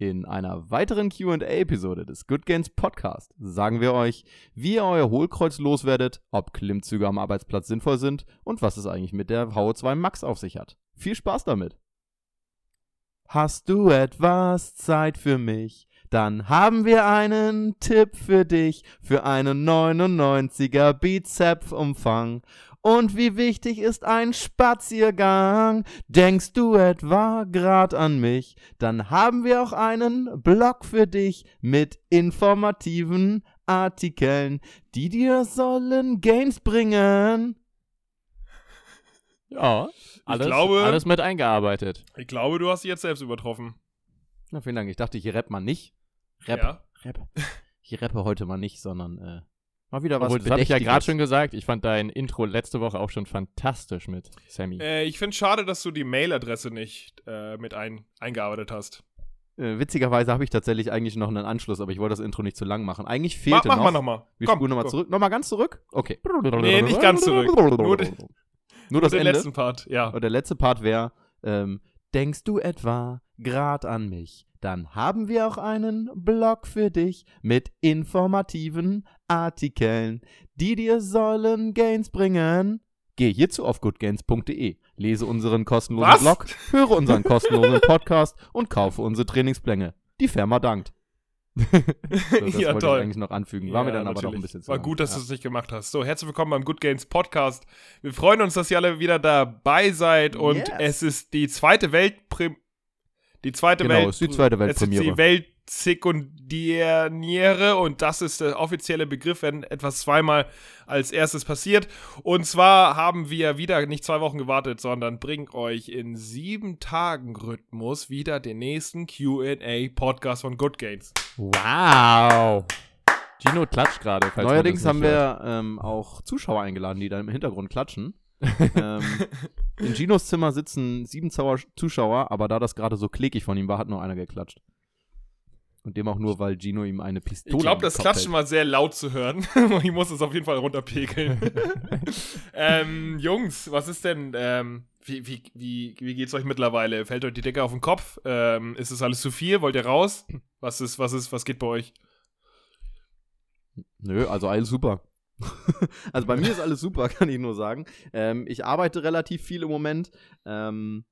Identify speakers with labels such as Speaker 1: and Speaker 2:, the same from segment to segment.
Speaker 1: In einer weiteren QA-Episode des Good Games Podcast sagen wir euch, wie ihr euer Hohlkreuz loswerdet, ob Klimmzüge am Arbeitsplatz sinnvoll sind und was es eigentlich mit der VO2 Max auf sich hat. Viel Spaß damit! Hast du etwas Zeit für mich? Dann haben wir einen Tipp für dich für einen 99er Bizep-Umfang. Und wie wichtig ist ein Spaziergang? Denkst du etwa grad an mich? Dann haben wir auch einen Blog für dich mit informativen Artikeln, die dir sollen Gains bringen.
Speaker 2: Ja, alles,
Speaker 3: glaube-
Speaker 2: alles mit eingearbeitet.
Speaker 3: Ich glaube, du hast dich jetzt selbst übertroffen.
Speaker 1: Na, vielen Dank. Ich dachte, ich rapp mal nicht. Rap,
Speaker 3: Ja.
Speaker 1: Rap. Ich rappe heute mal nicht, sondern äh, mal wieder was
Speaker 2: Obwohl, das habe ich ja gerade schon gesagt. Ich fand dein Intro letzte Woche auch schon fantastisch mit Sammy.
Speaker 3: Äh, ich finde schade, dass du die Mailadresse nicht äh, mit ein, eingearbeitet hast.
Speaker 1: Äh, witzigerweise habe ich tatsächlich eigentlich noch einen Anschluss, aber ich wollte das Intro nicht zu lang machen. Eigentlich
Speaker 3: Ma
Speaker 1: fehlte
Speaker 3: mach
Speaker 1: noch.
Speaker 3: mal nochmal.
Speaker 1: Wir
Speaker 3: Komm,
Speaker 1: spulen nochmal
Speaker 3: komm.
Speaker 1: zurück. Nochmal ganz zurück? Okay.
Speaker 3: Nee, nicht ganz zurück. Nur den-
Speaker 1: Nur das
Speaker 3: Den
Speaker 1: Ende.
Speaker 3: letzten Part, ja.
Speaker 1: Und der letzte Part wäre, ähm, denkst du etwa grad an mich? Dann haben wir auch einen Blog für dich mit informativen Artikeln, die dir sollen Gains bringen. Geh hierzu auf goodgains.de, lese unseren kostenlosen
Speaker 3: Was?
Speaker 1: Blog, höre unseren kostenlosen Podcast und kaufe unsere Trainingspläne. Die Firma dankt. So, das
Speaker 3: ja,
Speaker 1: wollte ich
Speaker 3: toll.
Speaker 1: eigentlich noch anfügen. War mir
Speaker 3: Ja,
Speaker 1: dann aber doch ein
Speaker 3: natürlich.
Speaker 1: bisschen zu
Speaker 3: War gut, dass
Speaker 1: ja.
Speaker 3: du es nicht gemacht hast. So, herzlich willkommen beim Good Games Podcast. Wir freuen uns, dass ihr alle wieder dabei seid und
Speaker 1: Yes.
Speaker 3: es ist die zweite Weltprim die zweite
Speaker 1: Genau,
Speaker 3: Welt
Speaker 1: ist die zweite
Speaker 3: Es ist
Speaker 1: Weltpremiere.
Speaker 3: die Weltsekundäre und das ist der offizielle Begriff, wenn etwas zweimal als erstes passiert. Und zwar haben wir wieder nicht zwei Wochen gewartet, sondern bringen euch in sieben Tagen Rhythmus wieder den nächsten Q&A Podcast von Good Games.
Speaker 2: Wow. Gino klatscht gerade.
Speaker 1: Neuerdings haben wir ähm, auch Zuschauer eingeladen, die da im Hintergrund klatschen. Ähm, in Ginos Zimmer sitzen sieben Zuschauer, aber da das gerade so klickig von ihm war, hat nur einer geklatscht. Und dem auch nur, weil Gino ihm eine Pistole
Speaker 3: Ich glaube, das Klatschen war sehr laut zu hören. ich muss es auf jeden Fall runterpegeln. ähm, Jungs, was ist denn, ähm, wie, wie, wie, wie geht's euch mittlerweile? Fällt euch die Decke auf den Kopf? Ähm, ist es alles zu viel? Wollt ihr raus? Was ist, was ist, was geht bei euch?
Speaker 1: Nö, also alles super. also bei mir ist alles super, kann ich nur sagen. Ähm, ich arbeite relativ viel im Moment. Ähm,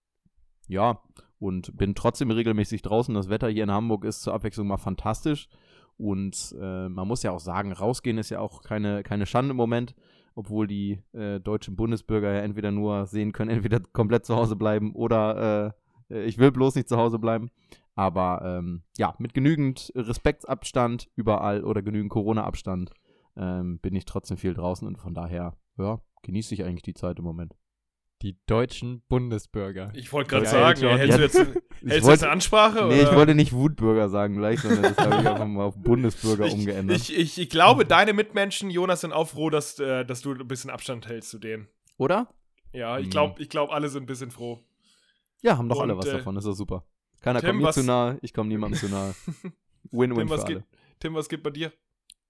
Speaker 1: ja, und bin trotzdem regelmäßig draußen. Das Wetter hier in Hamburg ist zur Abwechslung mal fantastisch. Und äh, man muss ja auch sagen, rausgehen ist ja auch keine, keine Schande im Moment, obwohl die äh, deutschen Bundesbürger ja entweder nur sehen können, entweder komplett zu Hause bleiben oder äh, ich will bloß nicht zu Hause bleiben. Aber ähm, ja, mit genügend Respektsabstand überall oder genügend Corona-Abstand ähm, bin ich trotzdem viel draußen und von daher, ja, genieße ich eigentlich die Zeit im Moment.
Speaker 2: Die deutschen Bundesbürger.
Speaker 3: Ich wollte gerade sagen,
Speaker 2: John.
Speaker 3: hältst du jetzt, hältst du jetzt eine Ansprache?
Speaker 1: nee, ich
Speaker 3: oder?
Speaker 1: wollte nicht Wutbürger sagen gleich, sondern das habe ich einfach mal auf Bundesbürger
Speaker 3: ich,
Speaker 1: umgeändert.
Speaker 3: ich, ich, ich glaube, deine Mitmenschen, Jonas, sind auch froh, dass, äh, dass du ein bisschen Abstand hältst zu denen.
Speaker 1: oder?
Speaker 3: Ja, ich
Speaker 2: Mhm.
Speaker 3: glaube, ich glaub, alle sind ein bisschen froh.
Speaker 1: Ja, haben doch alle was
Speaker 3: äh,
Speaker 1: davon, ist doch super. Keiner
Speaker 3: Tim,
Speaker 1: kommt mir
Speaker 3: was-
Speaker 1: zu nahe, ich komme niemandem zu nahe. Win-win
Speaker 3: Tim,
Speaker 1: für
Speaker 3: was
Speaker 1: alle.
Speaker 3: geht, Tim, was geht bei dir?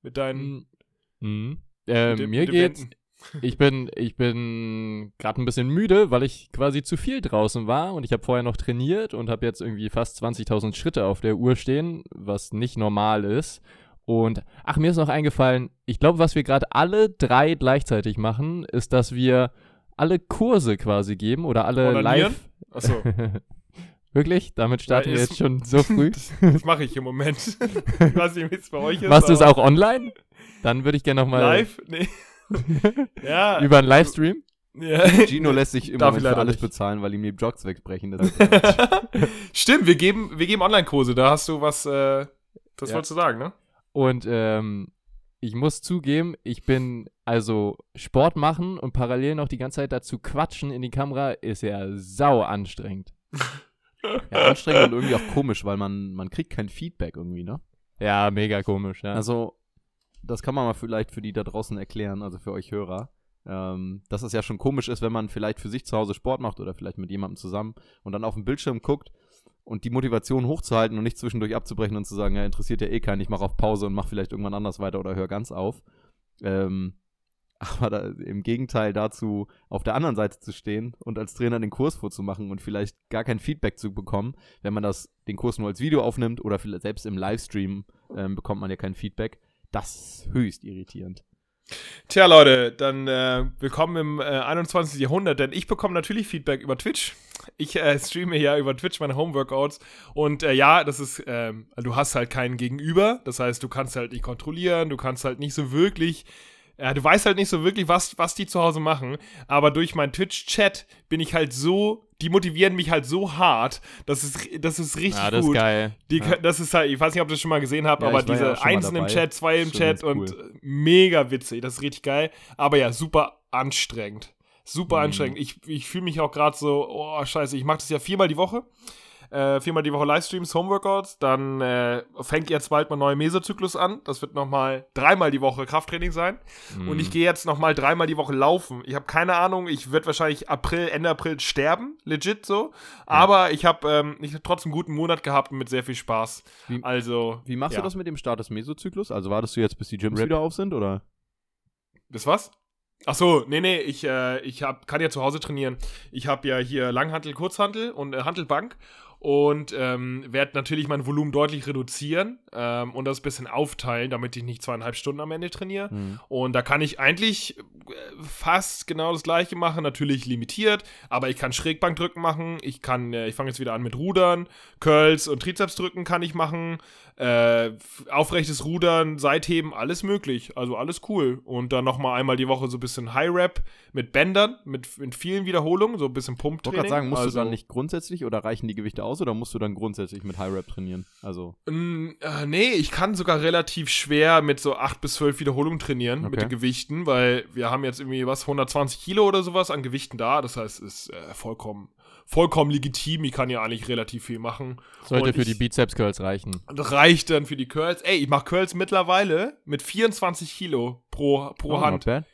Speaker 3: Mit deinen
Speaker 2: Mhm. Äh,
Speaker 3: dem-
Speaker 2: mir geht's.
Speaker 3: Wenden?
Speaker 2: Ich bin, ich bin gerade ein bisschen müde, weil ich quasi zu viel draußen war und ich habe vorher noch trainiert und habe jetzt irgendwie fast 20.000 Schritte auf der Uhr stehen, was nicht normal ist. Und ach, mir ist noch eingefallen, ich glaube, was wir gerade alle drei gleichzeitig machen, ist, dass wir alle Kurse quasi geben oder alle
Speaker 3: Onanieren?
Speaker 2: live.
Speaker 3: Achso,
Speaker 2: Wirklich? Damit starten wir
Speaker 3: ist-
Speaker 2: jetzt schon so früh.
Speaker 3: das mache ich im Moment. ich weiß nicht, wie es bei euch ist.
Speaker 2: Machst du es auch online? Dann würde ich gerne nochmal
Speaker 3: live? Nee. ja.
Speaker 2: über einen Livestream.
Speaker 3: ja.
Speaker 1: Gino lässt sich im
Speaker 3: Darf
Speaker 1: Moment
Speaker 3: ich
Speaker 1: für alles
Speaker 3: nicht.
Speaker 1: bezahlen, weil ihm die Jobs wegbrechen.
Speaker 3: Stimmt, wir geben, wir geben Online-Kurse. Da hast du was, äh, das
Speaker 2: Ja.
Speaker 3: wolltest du sagen, ne?
Speaker 2: Und ähm, ich muss zugeben, ich bin also Sport machen und parallel noch die ganze Zeit dazu quatschen in die Kamera ist ja sau anstrengend.
Speaker 1: ja, anstrengend und irgendwie auch komisch, weil man, man kriegt kein Feedback irgendwie, ne?
Speaker 2: Ja, mega komisch, ja.
Speaker 1: Also, das kann man mal vielleicht für die da draußen erklären, also für euch Hörer. Ähm, dass es ja schon komisch ist, wenn man vielleicht für sich zu Hause Sport macht oder vielleicht mit jemandem zusammen und dann auf den Bildschirm guckt und die Motivation hochzuhalten und nicht zwischendurch abzubrechen und zu sagen, ja, interessiert ja eh keinen, ich mache auf Pause und mache vielleicht irgendwann anders weiter oder höre ganz auf. Ähm, Aber da, im Gegenteil dazu, auf der anderen Seite zu stehen und als Trainer den Kurs vorzumachen und vielleicht gar kein Feedback zu bekommen, wenn man das, den Kurs nur als Video aufnimmt oder vielleicht selbst im Livestream ähm, bekommt man ja kein Feedback, das höchst irritierend.
Speaker 3: Tja, Leute, dann äh, willkommen im äh, 21. Jahrhundert, denn ich bekomme natürlich Feedback über Twitch. Ich äh, streame ja über Twitch meine Homeworkouts und äh, ja, das ist, ähm, du hast halt keinen Gegenüber, das heißt, du kannst halt nicht kontrollieren, du kannst halt nicht so wirklich ja, du weißt halt nicht so wirklich, was, was die zu Hause machen, aber durch meinen Twitch-Chat bin ich halt so, die motivieren mich halt so hart, das ist, das ist richtig
Speaker 2: Ja, das ist
Speaker 3: gut.
Speaker 2: geil.
Speaker 3: Die,
Speaker 2: Ja.
Speaker 3: Das ist halt, ich weiß nicht, ob ihr das schon mal gesehen habt,
Speaker 1: Ja,
Speaker 3: aber
Speaker 1: ja
Speaker 3: diese
Speaker 1: mal
Speaker 3: eins im. Chat, zwei im Chat und
Speaker 1: cool.
Speaker 3: mega witzig, das ist richtig geil. Aber ja, super anstrengend. Super
Speaker 1: Mhm.
Speaker 3: anstrengend. Ich, ich fühle mich auch gerade so, oh scheiße, ich mache das ja viermal die Woche. Äh, viermal die Woche Livestreams, Homeworkouts. Dann äh, fängt jetzt bald mein neuer Mesozyklus an. Das wird nochmal dreimal die Woche Krafttraining sein.
Speaker 2: Mhm.
Speaker 3: Und ich gehe jetzt nochmal dreimal die Woche laufen. Ich habe keine Ahnung, ich werde wahrscheinlich April, Ende April sterben, legit so. Aber ich habe ähm, ich hab trotzdem einen guten Monat gehabt und mit sehr viel Spaß.
Speaker 1: Wie-
Speaker 3: also.
Speaker 1: Wie machst
Speaker 3: ja.
Speaker 1: du das mit dem Start des Mesozyklus? Also wartest du jetzt, bis die Gyms
Speaker 2: Rip.
Speaker 1: wieder auf sind, oder?
Speaker 3: Bis was? Ach so, nee, nee, ich, äh, ich hab, kann ja zu Hause trainieren. Ich habe ja hier Langhantel, Kurzhantel und äh, Hantelbank und ähm, werde natürlich mein Volumen deutlich reduzieren ähm, und das ein bisschen aufteilen, damit ich nicht zweieinhalb Stunden am Ende trainiere.
Speaker 1: Hm.
Speaker 3: Und da kann ich eigentlich äh, fast genau das gleiche machen, natürlich limitiert, aber ich kann Schrägbankdrücken machen, ich kann, äh, ich fange jetzt wieder an mit Rudern, Curls und Trizepsdrücken kann ich machen, äh, aufrechtes Rudern, Seitheben, alles möglich, also alles cool. Und dann nochmal einmal die Woche so ein bisschen High Rap mit Bändern, mit, mit vielen Wiederholungen, so ein bisschen
Speaker 1: Ich wollte
Speaker 3: Pumptraining.
Speaker 1: gerade sagen, musst
Speaker 3: also,
Speaker 1: du dann nicht grundsätzlich oder reichen die Gewichte aus oder musst du dann grundsätzlich mit High Rep trainieren? Also,
Speaker 3: äh, nee, ich kann sogar relativ schwer mit so 8 bis 12 Wiederholungen trainieren mit
Speaker 1: Okay.
Speaker 3: den Gewichten, weil wir haben jetzt irgendwie was, 120 Kilo oder sowas an Gewichten da. Das heißt, es ist äh, vollkommen, vollkommen legitim. Ich kann ja eigentlich relativ viel machen.
Speaker 2: Sollte für die Bizeps Curls reichen.
Speaker 3: Reicht dann für die Curls. Ey, ich mache Curls mittlerweile mit 24 Kilo pro, pro
Speaker 1: oh, not
Speaker 3: Hand.
Speaker 1: bad.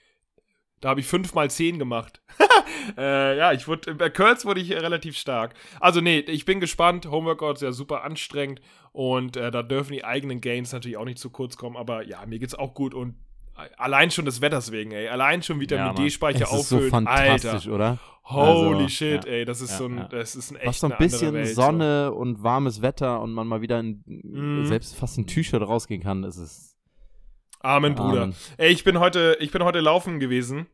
Speaker 3: Da habe ich 5 mal 10 gemacht. äh, ja, ich wurde, bei Curls wurde ich relativ stark. Also nee, ich bin gespannt. Homeworkouts ja super anstrengend und äh, da dürfen die eigenen Gains natürlich auch nicht zu kurz kommen. Aber ja, mir geht's auch gut und äh, allein schon des Wetters wegen, ey. Allein schon Vitamin
Speaker 2: Ja.
Speaker 3: D-Speicher
Speaker 1: Es ist so
Speaker 3: auffüllen.
Speaker 1: fantastisch,
Speaker 3: Alter,
Speaker 1: oder?
Speaker 3: holy
Speaker 1: Also,
Speaker 3: shit,
Speaker 2: ja.
Speaker 3: ey. Das ist so ein,
Speaker 2: ja.
Speaker 3: das ist ein echt
Speaker 1: Was so ein bisschen
Speaker 3: Welt,
Speaker 1: Sonne und warmes Wetter und man mal wieder in,
Speaker 3: Mhm.
Speaker 1: selbst fast ein T-Shirt rausgehen kann, ist es.
Speaker 3: Amen, Bruder.
Speaker 1: Amen.
Speaker 3: Ey, ich bin heute, ich bin heute laufen gewesen.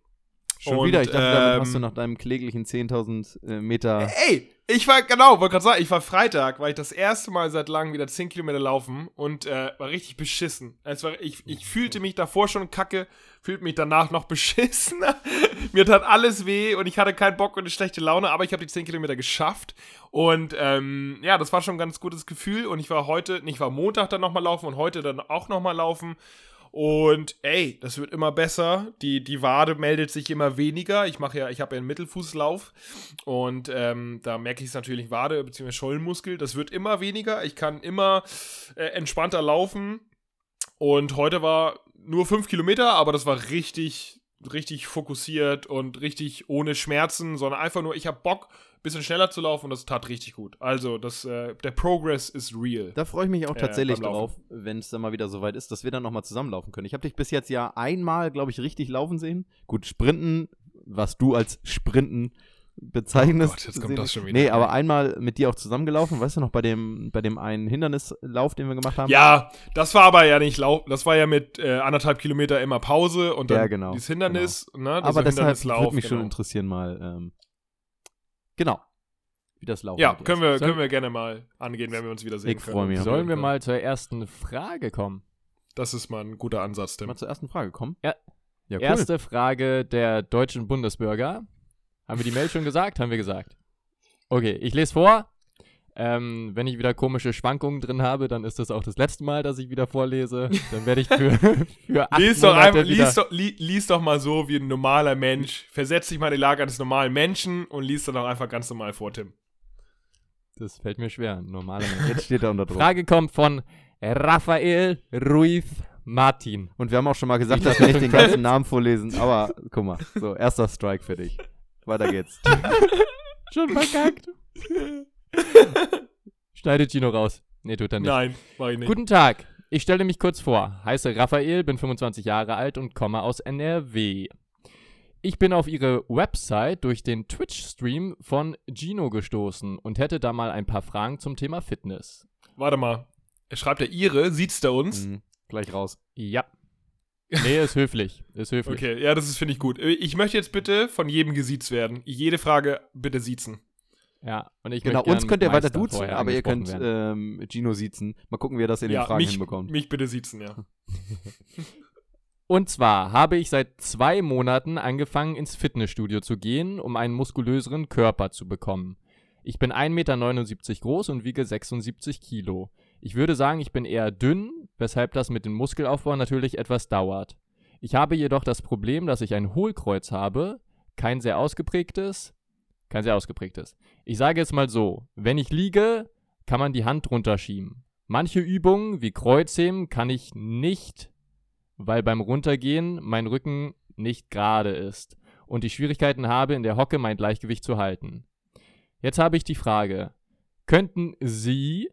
Speaker 1: Schon
Speaker 3: Und,
Speaker 1: wieder, ich dachte, damit
Speaker 3: ähm,
Speaker 1: hast du nach deinem kläglichen 10.000 äh, Meter.
Speaker 3: Ey, ich war, genau, wollte gerade sagen, ich war Freitag, war ich das erste Mal seit langem wieder 10 Kilometer laufen und äh, war richtig beschissen. Es war, ich, ich fühlte mich davor schon kacke, fühlte mich danach noch beschissener. Mir tat alles weh und ich hatte keinen Bock und eine schlechte Laune, aber ich habe die 10 Kilometer geschafft. Und ähm, ja, das war schon ein ganz gutes Gefühl. Und ich war heute, nicht war Montag dann nochmal laufen und heute dann auch nochmal laufen. Und ey, das wird immer besser. Die, die Wade meldet sich immer weniger. Ich mache ja, ich habe ja einen Mittelfußlauf und ähm, da merke ich es natürlich Wade bzw. Schollenmuskel. Das wird immer weniger. Ich kann immer äh, entspannter laufen. Und heute war nur fünf Kilometer, aber das war richtig, richtig fokussiert und richtig ohne Schmerzen, sondern einfach nur, ich habe Bock, bisschen schneller zu laufen und das tat richtig gut. Also, das, äh, der Progress ist real.
Speaker 1: Da freue ich mich auch
Speaker 3: Äh,
Speaker 1: tatsächlich
Speaker 3: beim
Speaker 1: drauf,
Speaker 3: Laufen.
Speaker 1: wenn es dann mal wieder soweit ist, dass wir dann nochmal zusammenlaufen können. Ich habe dich bis jetzt ja einmal, glaube ich, richtig laufen sehen. Gut, Sprinten, was du als Sprinten bezeichnest.
Speaker 3: Oh Gott, jetzt kommt das schon wieder.
Speaker 1: Nee, aber einmal mit dir auch zusammengelaufen, weißt du noch, bei dem, bei dem einen Hindernislauf, den wir gemacht haben?
Speaker 3: Ja, das war aber ja nicht Lauf, das war ja mit äh, anderthalb Kilometer immer Pause und dann
Speaker 1: Ja, genau,
Speaker 3: dieses Hindernis, ne?
Speaker 1: aber
Speaker 3: dieser
Speaker 1: deshalb
Speaker 3: Hindernislauf,
Speaker 1: würde mich schon
Speaker 3: genau.
Speaker 1: interessieren mal, ähm, genau, wie das Laufen
Speaker 3: Ja, können wir, können wir gerne mal angehen, wenn wir uns wiedersehen
Speaker 1: Ich
Speaker 3: können.
Speaker 1: mich.
Speaker 2: Sollen wir mal zur ersten Frage kommen?
Speaker 3: Das ist mal ein guter Ansatz, Tim.
Speaker 1: Mal zur ersten Frage kommen?
Speaker 2: Ja.
Speaker 1: Ja, cool.
Speaker 2: Erste Frage der deutschen Bundesbürger. Haben wir die Mail schon gesagt? Haben wir gesagt. Okay, ich lese vor. Ähm, wenn ich wieder komische Schwankungen drin habe, dann ist das auch das letzte Mal, dass ich wieder vorlese. Dann werde ich für, für acht
Speaker 3: Lies doch,
Speaker 2: Monate
Speaker 3: einfach,
Speaker 2: wieder...
Speaker 3: lies, doch, li, lies doch mal so wie ein normaler Mensch. Versetz dich mal in die Lage eines normalen Menschen und lies dann auch einfach ganz normal vor, Tim.
Speaker 2: Das fällt mir schwer. Normaler Mensch.
Speaker 1: Jetzt steht er unter Druck.
Speaker 2: Frage kommt von Rafael Ruiz Martin.
Speaker 1: Und wir haben auch schon mal gesagt, dass wir nicht den ganzen Namen vorlesen, aber guck mal, so, erster Strike für dich. Weiter geht's.
Speaker 2: Schon verkackt. Schneidet Gino raus. Nee, tut er nicht.
Speaker 3: Nein, mach ich nicht.
Speaker 2: Guten Tag. Ich stelle mich kurz vor. Heiße Raphael, bin 25 Jahre alt und komme aus NRW. Ich bin auf ihre Website durch den Twitch-Stream von Gino gestoßen und hätte da mal ein paar Fragen zum Thema Fitness.
Speaker 3: Warte mal. Er schreibt ja ihre, sieht's da uns?
Speaker 1: Mhm, gleich raus.
Speaker 2: Ja. Nee, ist höflich. Ist höflich.
Speaker 3: Okay, ja, das ist, finde ich gut. Ich möchte jetzt bitte von jedem gesiezt werden. Jede Frage bitte siezen.
Speaker 2: Ja, und ich
Speaker 1: Genau, uns könnt ihr weiter duzen, aber ihr könnt ähm, Gino siezen. Mal gucken, wie er das in den
Speaker 3: ja,
Speaker 1: Fragen
Speaker 3: mich,
Speaker 1: hinbekommt.
Speaker 3: mich bitte siezen, ja.
Speaker 2: Und zwar habe ich seit zwei Monaten angefangen, ins Fitnessstudio zu gehen, um einen muskulöseren Körper zu bekommen. Ich bin 1,79 Meter groß und wiege 76 Kilo. Ich würde sagen, ich bin eher dünn, weshalb das mit dem Muskelaufbau natürlich etwas dauert. Ich habe jedoch das Problem, dass ich ein Hohlkreuz habe, kein sehr ausgeprägtes, kein sehr ausgeprägtes. Ich sage jetzt mal so, wenn ich liege, kann man die Hand runterschieben. Manche Übungen wie Kreuzheben kann ich nicht weil beim Runtergehen mein Rücken nicht gerade ist und ich Schwierigkeiten habe, in der Hocke mein Gleichgewicht zu halten. Jetzt habe ich die Frage, könnten Sie,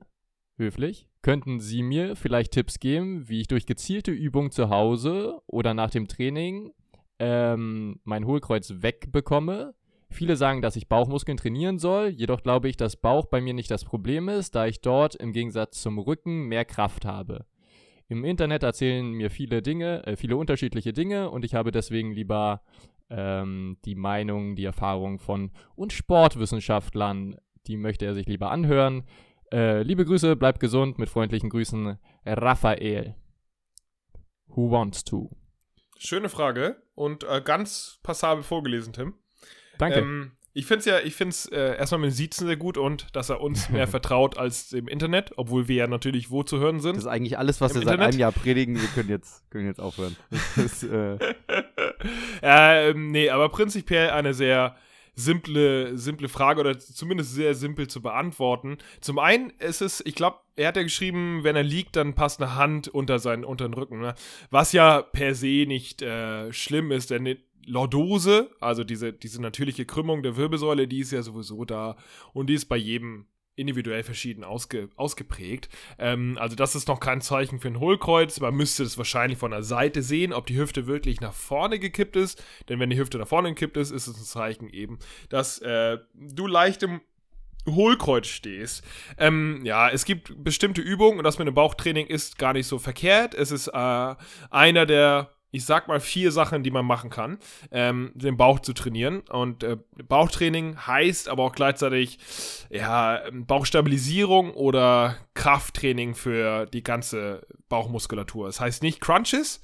Speaker 2: höflich, könnten Sie mir vielleicht Tipps geben, wie ich durch gezielte Übungen zu Hause oder nach dem Training ähm, mein Hohlkreuz wegbekomme? Viele sagen, dass ich Bauchmuskeln trainieren soll, jedoch glaube ich, dass Bauch bei mir nicht das Problem ist, da ich dort im Gegensatz zum Rücken mehr Kraft habe. Im Internet erzählen mir viele Dinge, äh, viele unterschiedliche Dinge und ich habe deswegen lieber ähm, die Meinung, die Erfahrung von und Sportwissenschaftlern, die möchte er sich lieber anhören. Äh, liebe Grüße, bleibt gesund, mit freundlichen Grüßen, Raphael. Who wants to?
Speaker 3: Schöne Frage und äh, ganz passabel vorgelesen, Tim.
Speaker 2: Danke.
Speaker 3: Ähm, ich finde es ja, ich finde es äh, erstmal mit dem Siezen sehr gut und dass er uns mehr vertraut als im Internet, obwohl wir ja natürlich wo zu hören sind.
Speaker 1: Das ist eigentlich alles, was
Speaker 3: Im
Speaker 1: wir seit
Speaker 3: Internet?
Speaker 1: einem Jahr predigen. Wir können jetzt, können jetzt aufhören. Das ist, äh,
Speaker 3: ähm, nee, aber prinzipiell eine sehr simple, simple Frage oder zumindest sehr simpel zu beantworten. Zum einen ist es, ich glaube, er hat ja geschrieben, wenn er liegt, dann passt eine Hand unter seinen unter den Rücken. Ne? Was ja per se nicht äh, schlimm ist, denn Lordose, also diese, diese natürliche Krümmung der Wirbelsäule, die ist ja sowieso da und die ist bei jedem individuell verschieden ausge, ausgeprägt. Ähm, also das ist noch kein Zeichen für ein Hohlkreuz. Man müsste das wahrscheinlich von der Seite sehen, ob die Hüfte wirklich nach vorne gekippt ist. Denn wenn die Hüfte nach vorne gekippt ist, ist es ein Zeichen eben, dass äh, du leicht im Hohlkreuz stehst. Ähm, ja, es gibt bestimmte Übungen und das mit dem Bauchtraining ist gar nicht so verkehrt. Es ist äh, einer der ich sag mal vier Sachen, die man machen kann, ähm, den Bauch zu trainieren. Und äh, Bauchtraining heißt aber auch gleichzeitig ja, Bauchstabilisierung oder Krafttraining für die ganze Bauchmuskulatur. Das heißt nicht Crunches,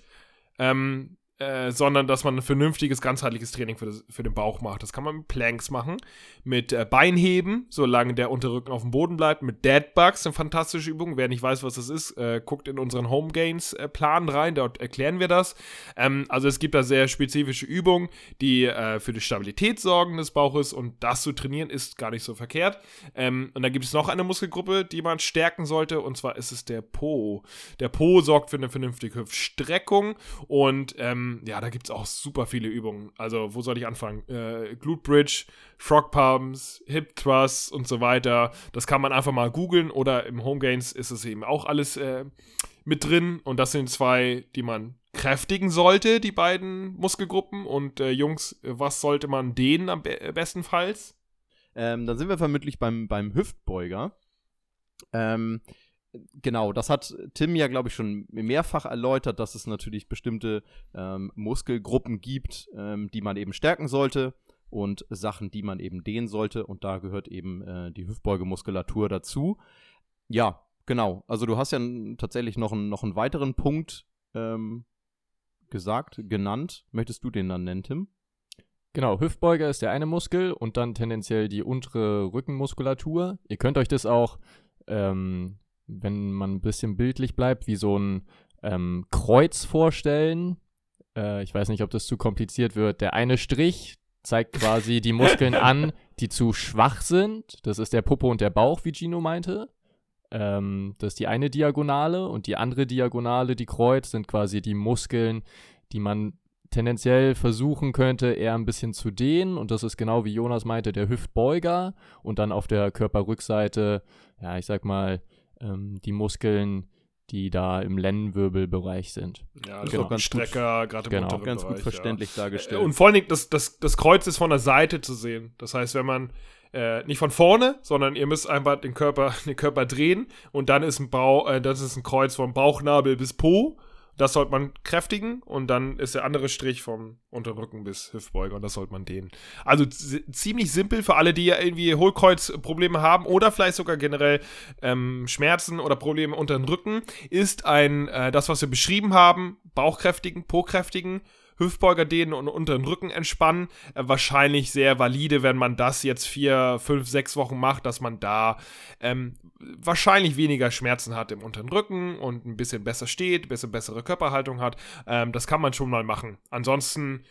Speaker 3: ähm, äh, sondern dass man ein vernünftiges, ganzheitliches Training für, das, für den Bauch macht. Das kann man mit Planks machen, mit äh, Beinheben, solange der Unterrücken auf dem Boden bleibt, mit Deadbugs, eine fantastische Übung. Wer nicht weiß, was das ist, äh, guckt in unseren Home Gains äh, Plan rein, dort erklären wir das. Ähm, also es gibt da sehr spezifische Übungen, die äh, für die Stabilität sorgen des Bauches und das zu trainieren ist gar nicht so verkehrt. Ähm, und da gibt es noch eine Muskelgruppe, die man stärken sollte und zwar ist es der Po. Der Po sorgt für eine vernünftige Hüftstreckung und ähm, ja, da gibt es auch super viele Übungen. Also, wo soll ich anfangen? Äh, Glute Bridge, Frog Pumps, Hip Thrusts und so weiter. Das kann man einfach mal googeln oder im Home Gains ist es eben auch alles äh, mit drin. Und das sind zwei, die man kräftigen sollte, die beiden Muskelgruppen. Und äh, Jungs, was sollte man dehnen am be bestenfalls?
Speaker 1: ähm, dann sind wir vermutlich beim, beim Hüftbeuger. Ähm, genau, das hat Tim ja, glaube ich, schon mehrfach erläutert, dass es natürlich bestimmte ähm, Muskelgruppen gibt, ähm, die man eben stärken sollte und Sachen, die man eben dehnen sollte. Und da gehört eben äh, die Hüftbeugemuskulatur dazu. Ja, genau. Also du hast ja tatsächlich noch, einen- noch einen weiteren Punkt ähm, gesagt, genannt. Möchtest du den dann nennen, Tim?
Speaker 2: Genau, Hüftbeuger ist der eine Muskel und dann tendenziell die untere Rückenmuskulatur. Ihr könnt euch das auch, ähm, wenn man ein bisschen bildlich bleibt, wie so ein ähm, Kreuz vorstellen. Äh, ich weiß nicht, ob das zu kompliziert wird. Der eine Strich zeigt quasi die Muskeln an, die zu schwach sind. Das ist der Popo und der Bauch, wie Gino meinte. Ähm, das ist die eine Diagonale und die andere Diagonale, die Kreuz, sind quasi die Muskeln, die man tendenziell versuchen könnte, eher ein bisschen zu dehnen. Und das ist genau wie Jonas meinte, der Hüftbeuger. Und dann auf der Körperrückseite, ja, ich sag mal, ähm, die Muskeln, die da im Lendenwirbelbereich sind.
Speaker 3: Ja, das
Speaker 1: Genau.
Speaker 3: ist auch ganz Strecker, gerade im
Speaker 2: Genau.
Speaker 1: Ganz gut
Speaker 3: Bereich,
Speaker 1: verständlich
Speaker 3: Ja.
Speaker 1: dargestellt.
Speaker 3: Und vor allen Dingen, das, das, das Kreuz ist von der Seite zu sehen. Das heißt, wenn man äh, nicht von vorne, sondern ihr müsst einfach den Körper, den Körper drehen und dann ist ein Bau, äh, das ist ein Kreuz vom Bauchnabel bis Po. Das sollte man kräftigen und dann ist der andere Strich vom Unterrücken bis Hüftbeuger und das sollte man dehnen. Also ziemlich simpel für alle, die ja irgendwie Hohlkreuzprobleme haben oder vielleicht sogar generell ähm, Schmerzen oder Probleme unter den Rücken, ist ein, äh, das, was wir beschrieben haben, Bauchkräftigen, Po-kräftigen, Hüftbeuger dehnen und unter den Rücken entspannen, äh, wahrscheinlich sehr valide, wenn man das jetzt vier, fünf, sechs Wochen macht, dass man da ähm, wahrscheinlich weniger Schmerzen hat im unteren Rücken und ein bisschen besser steht, ein bisschen bessere Körperhaltung hat. Ähm, das kann man schon mal machen. Ansonsten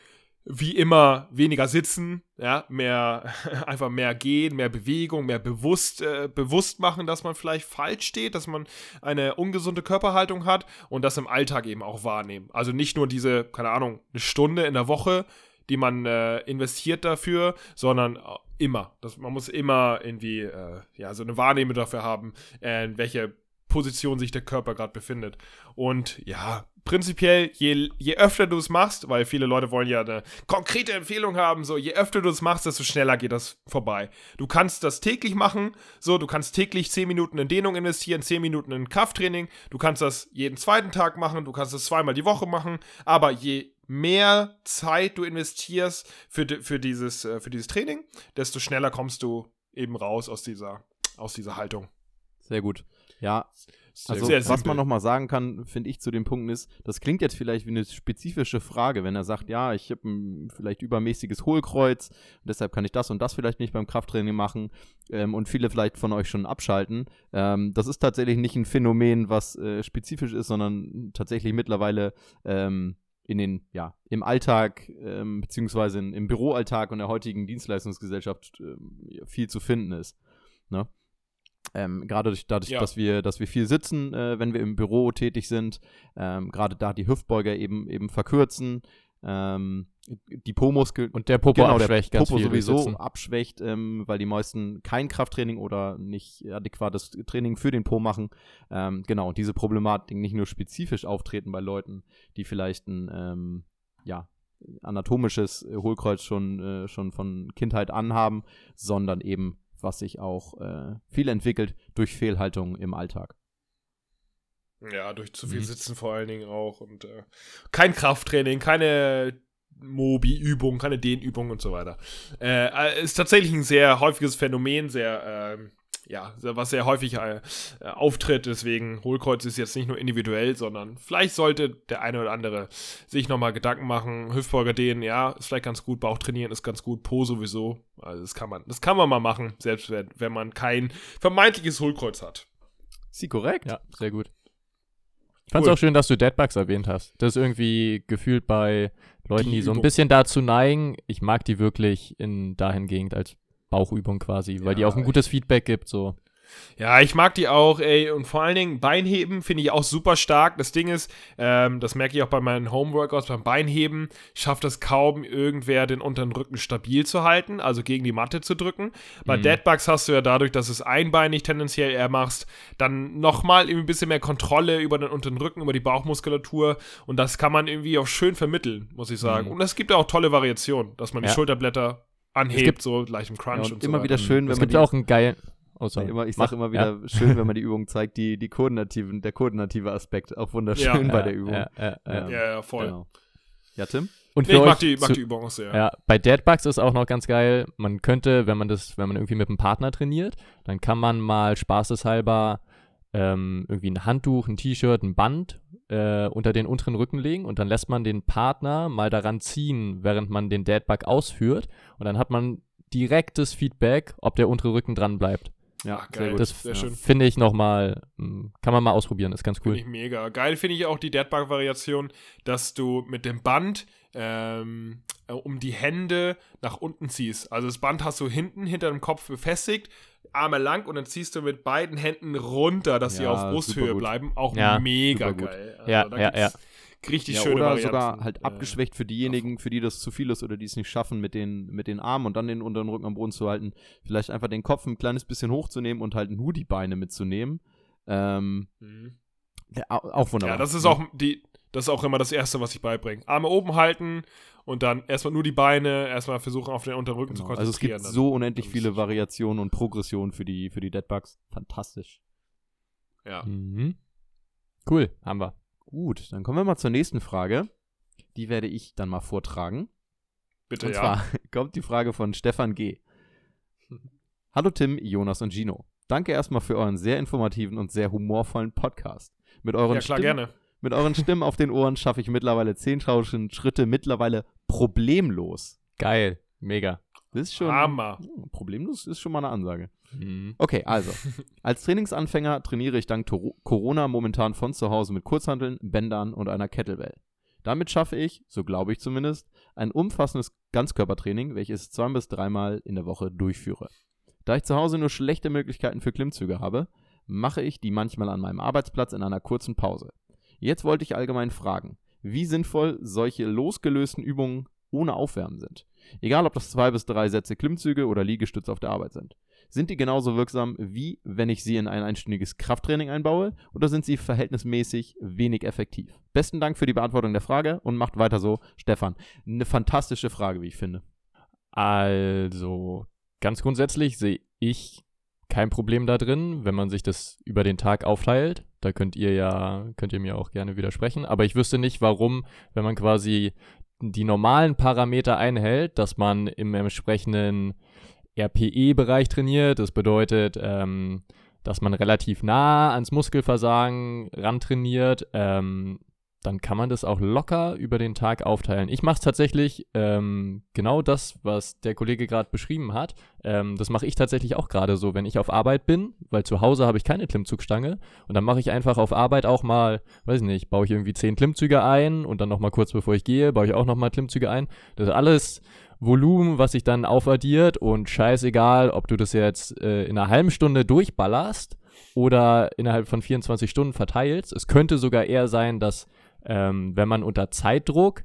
Speaker 3: wie immer weniger sitzen, ja, mehr einfach mehr gehen, mehr Bewegung, mehr bewusst äh, bewusst machen, dass man vielleicht falsch steht, dass man eine ungesunde Körperhaltung hat und das im Alltag eben auch wahrnehmen. Also nicht nur diese, keine Ahnung, eine Stunde in der Woche, die man äh, investiert dafür, sondern immer. Das, man muss immer irgendwie äh, ja so eine Wahrnehmung dafür haben, äh, in welche Position sich der Körper gerade befindet. Und ja, prinzipiell, je, je öfter du es machst, weil viele Leute wollen ja eine konkrete Empfehlung haben, so je öfter du es machst, desto schneller geht das vorbei. Du kannst das täglich machen, so du kannst täglich 10 Minuten in Dehnung investieren, 10 Minuten in Krafttraining, du kannst das jeden zweiten Tag machen, du kannst das zweimal die Woche machen, aber je mehr Zeit du investierst für, für, dieses, äh, für dieses Training, desto schneller kommst du eben raus aus dieser, aus dieser Haltung.
Speaker 1: Sehr gut. Ja, also
Speaker 3: Sehr
Speaker 1: was
Speaker 3: simpel.
Speaker 1: man nochmal sagen kann, finde ich zu den Punkten ist, das klingt jetzt vielleicht wie eine spezifische Frage, wenn er sagt, ja, ich habe ein vielleicht übermäßiges Hohlkreuz, und deshalb kann ich das und das vielleicht nicht beim Krafttraining machen ähm, und viele vielleicht von euch schon abschalten. Ähm, das ist tatsächlich nicht ein Phänomen, was äh, spezifisch ist, sondern tatsächlich mittlerweile ähm, in den, ja, im Alltag, ähm, beziehungsweise in, im Büroalltag und der heutigen Dienstleistungsgesellschaft ähm, viel zu finden ist. Ne? Ähm, gerade durch, dadurch,
Speaker 3: Ja.
Speaker 1: dass wir, dass wir viel sitzen, äh, wenn wir im Büro tätig sind, ähm, gerade da die Hüftbeuger eben eben verkürzen, ähm, die Po-Muskel
Speaker 2: Und der Popo
Speaker 1: genau, der
Speaker 2: abschwächt ganz
Speaker 1: Popo sowieso abschwächt, ähm, weil die meisten kein Krafttraining oder nicht adäquates Training für den Po machen. Ähm, genau, diese Problematik nicht nur spezifisch auftreten bei Leuten, die vielleicht ein ähm, ja, anatomisches Hohlkreuz schon, äh, schon von Kindheit an haben, sondern eben, was sich auch äh, viel entwickelt durch Fehlhaltung im Alltag.
Speaker 3: Ja, durch zu viel
Speaker 2: Mhm.
Speaker 3: Sitzen vor allen Dingen auch und äh, kein Krafttraining, keine Mobi-Übung, keine Dehnübung und so weiter. Äh, äh, ist tatsächlich ein sehr häufiges Phänomen, sehr, ähm, ja, was sehr häufig äh, auftritt. Deswegen Hohlkreuz ist jetzt nicht nur individuell, sondern vielleicht sollte der eine oder andere sich nochmal Gedanken machen. Hüftbeuger dehnen, ja, ist vielleicht ganz gut. Bauch trainieren ist ganz gut. Po sowieso. Also das kann man, das kann man mal machen, selbst wenn, wenn man kein vermeintliches Hohlkreuz hat.
Speaker 1: Ist sie korrekt?
Speaker 2: Ja, sehr gut. Ich fand's
Speaker 3: Cool.
Speaker 2: auch schön, dass du Deadbugs erwähnt hast. Das ist irgendwie gefühlt bei Leuten,
Speaker 3: Die
Speaker 2: die, so ein bisschen dazu neigen. Ich mag die wirklich in dahingehend als Bauchübung quasi, weil die
Speaker 3: Ja,
Speaker 2: auch ein gutes Feedback gibt. So.
Speaker 3: Ja, ich mag die auch, ey. Und vor allen Dingen Beinheben finde ich auch super stark. Das Ding ist, ähm, das merke ich auch bei meinen Homeworkouts, beim Beinheben schafft es kaum irgendwer, den unteren Rücken stabil zu halten, also gegen die Matte zu drücken. Bei
Speaker 2: Mhm.
Speaker 3: Deadbugs hast du ja dadurch, dass es einbeinig tendenziell eher machst, dann nochmal irgendwie ein bisschen mehr Kontrolle über den unteren Rücken, über die Bauchmuskulatur. Und das kann man irgendwie auch schön vermitteln, muss ich sagen.
Speaker 2: Mhm.
Speaker 3: Und es gibt auch tolle Variationen, dass man die
Speaker 2: Ja.
Speaker 3: Schulterblätter anhebt,
Speaker 2: gibt-
Speaker 3: so leicht im Crunch
Speaker 1: Ja, und
Speaker 3: und so
Speaker 1: immer
Speaker 3: weiter.
Speaker 1: wieder schön, wenn
Speaker 2: es
Speaker 1: man
Speaker 2: gibt
Speaker 1: die,
Speaker 2: auch einen geilen. Oh, sorry.
Speaker 1: immer, ich
Speaker 2: Mach,
Speaker 1: sag immer
Speaker 2: ja.
Speaker 1: wieder, schön, wenn man die Übung zeigt, die, die koordinativen, der koordinative Aspekt, auch wunderschön
Speaker 3: Ja.
Speaker 1: bei
Speaker 2: Ja,
Speaker 1: der Übung.
Speaker 2: Ja, ja, ja.
Speaker 1: Ja.
Speaker 3: Ja, ja, voll.
Speaker 1: Genau. Ja, Tim?
Speaker 2: Und
Speaker 3: Nee,
Speaker 2: für
Speaker 3: ich mag
Speaker 2: euch
Speaker 3: die, mag
Speaker 2: zu-
Speaker 3: die Übung auch sehr.
Speaker 2: Ja, bei Deadbugs ist auch noch ganz geil, man könnte, wenn man das, wenn man irgendwie mit einem Partner trainiert, dann kann man mal spaßeshalber ähm, irgendwie ein Handtuch, ein T-Shirt, ein Band äh, unter den unteren Rücken legen und dann lässt man den Partner mal daran ziehen, während man den Deadbug ausführt und dann hat man direktes Feedback, ob der untere Rücken dran bleibt.
Speaker 1: Ja,
Speaker 3: Ah, geil.
Speaker 2: Das
Speaker 3: Sehr schön.
Speaker 2: finde ich nochmal, mh, kann man mal ausprobieren, ist ganz
Speaker 3: Finde
Speaker 2: cool.
Speaker 3: ich mega. Geil finde ich auch die Deadbug-Variation, dass du mit dem Band ähm, äh, um die Hände nach unten ziehst. Also das Band hast du hinten hinter dem Kopf befestigt, Arme lang und dann ziehst du mit beiden Händen runter, dass sie
Speaker 1: Ja,
Speaker 3: auf Brusthöhe bleiben. Auch
Speaker 2: Ja,
Speaker 3: mega geil. Also
Speaker 2: Ja,
Speaker 3: da
Speaker 2: ja,
Speaker 3: gibt's Richtig
Speaker 1: Ja,
Speaker 3: schöne
Speaker 1: oder
Speaker 3: Varianten.
Speaker 1: sogar halt abgeschwächt für diejenigen, für die das zu viel ist oder die es nicht schaffen, mit den, mit den Armen und dann den unteren Rücken am Boden zu halten. Vielleicht einfach den Kopf ein kleines bisschen hochzunehmen und halt nur die Beine mitzunehmen. Ähm,
Speaker 3: mhm.
Speaker 1: Ja, auch wunderbar.
Speaker 3: Ja, das ist auch die, das ist auch immer das Erste, was ich beibringe. Arme oben halten und dann erstmal nur die Beine, erstmal versuchen, auf den Unterrücken
Speaker 1: Genau.
Speaker 3: zu
Speaker 1: Also es
Speaker 3: konzentrieren.
Speaker 1: gibt so unendlich viele Variationen und Progressionen für die, für die Deadbugs. Fantastisch.
Speaker 3: Ja.
Speaker 2: Mhm. Cool, haben wir.
Speaker 1: Gut, dann kommen wir mal zur nächsten Frage. Die werde ich dann mal vortragen.
Speaker 3: Bitte,
Speaker 1: und
Speaker 3: ja.
Speaker 1: zwar kommt die Frage von Stefan G. Hallo Tim, Jonas und Gino. Danke erstmal für euren sehr informativen und sehr humorvollen Podcast. Mit euren,
Speaker 3: ja, klar,
Speaker 1: Stimmen,
Speaker 3: gerne.
Speaker 1: Mit euren Stimmen auf den Ohren schaffe ich mittlerweile 10.000 Schritte mittlerweile problemlos.
Speaker 2: Geil, mega.
Speaker 1: Das ist schon.
Speaker 3: Hammer.
Speaker 1: Problemlos ist schon mal eine Ansage.
Speaker 2: Mhm.
Speaker 1: Okay, also. Als Trainingsanfänger trainiere ich dank Toro- Corona momentan von zu Hause mit Kurzhanteln, Bändern und einer Kettlebell. Damit schaffe ich, so glaube ich zumindest, ein umfassendes Ganzkörpertraining, welches ich zwei bis dreimal in der Woche durchführe. Da ich zu Hause nur schlechte Möglichkeiten für Klimmzüge habe, mache ich die manchmal an meinem Arbeitsplatz in einer kurzen Pause. Jetzt wollte ich allgemein fragen, wie sinnvoll solche losgelösten Übungen ohne Aufwärmen sind. Egal, ob das zwei bis drei Sätze Klimmzüge oder Liegestütze auf der Arbeit sind. Sind die genauso wirksam, wie wenn ich sie in ein einstündiges Krafttraining einbaue, oder sind sie verhältnismäßig wenig effektiv? Besten Dank für die Beantwortung der Frage und macht weiter so, Stefan. Eine fantastische Frage, wie ich finde.
Speaker 2: Also, ganz grundsätzlich sehe ich kein Problem da drin, wenn man sich das über den Tag aufteilt. Da könnt ihr ja, könnt ihr mir auch gerne widersprechen. Aber ich wüsste nicht, warum, wenn man quasi die normalen Parameter einhält, dass man im entsprechenden RPE-Bereich trainiert. Das bedeutet, ähm, dass man relativ nah ans Muskelversagen rantrainiert. Ähm, dann kann man das auch locker über den Tag aufteilen. Ich mache es tatsächlich ähm, genau das, was der Kollege gerade beschrieben hat. Ähm, das mache ich tatsächlich auch gerade so, wenn ich auf Arbeit bin, weil zu Hause habe ich keine Klimmzugstange und dann mache ich einfach auf Arbeit auch mal, weiß nicht, baue ich irgendwie zehn Klimmzüge ein und dann nochmal kurz bevor ich gehe, baue ich auch nochmal Klimmzüge ein. Das ist alles Volumen, was sich dann aufaddiert und scheißegal, ob du das jetzt äh, in einer halben Stunde durchballerst oder innerhalb von 24 Stunden verteilst. Es könnte sogar eher sein, dass ähm, wenn man unter Zeitdruck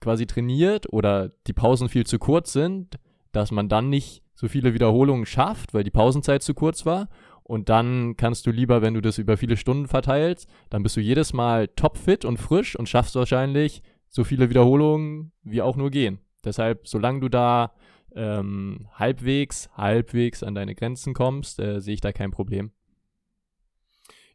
Speaker 2: quasi trainiert oder die Pausen viel zu kurz sind, dass man dann nicht so viele Wiederholungen schafft, weil die Pausenzeit zu kurz war. Und dann kannst du lieber, wenn du das über viele Stunden verteilst, dann bist du jedes Mal topfit und frisch und schaffst wahrscheinlich so viele Wiederholungen wie auch nur gehen. Deshalb, solange du da ähm, halbwegs, halbwegs an deine Grenzen kommst, äh, sehe ich da kein Problem.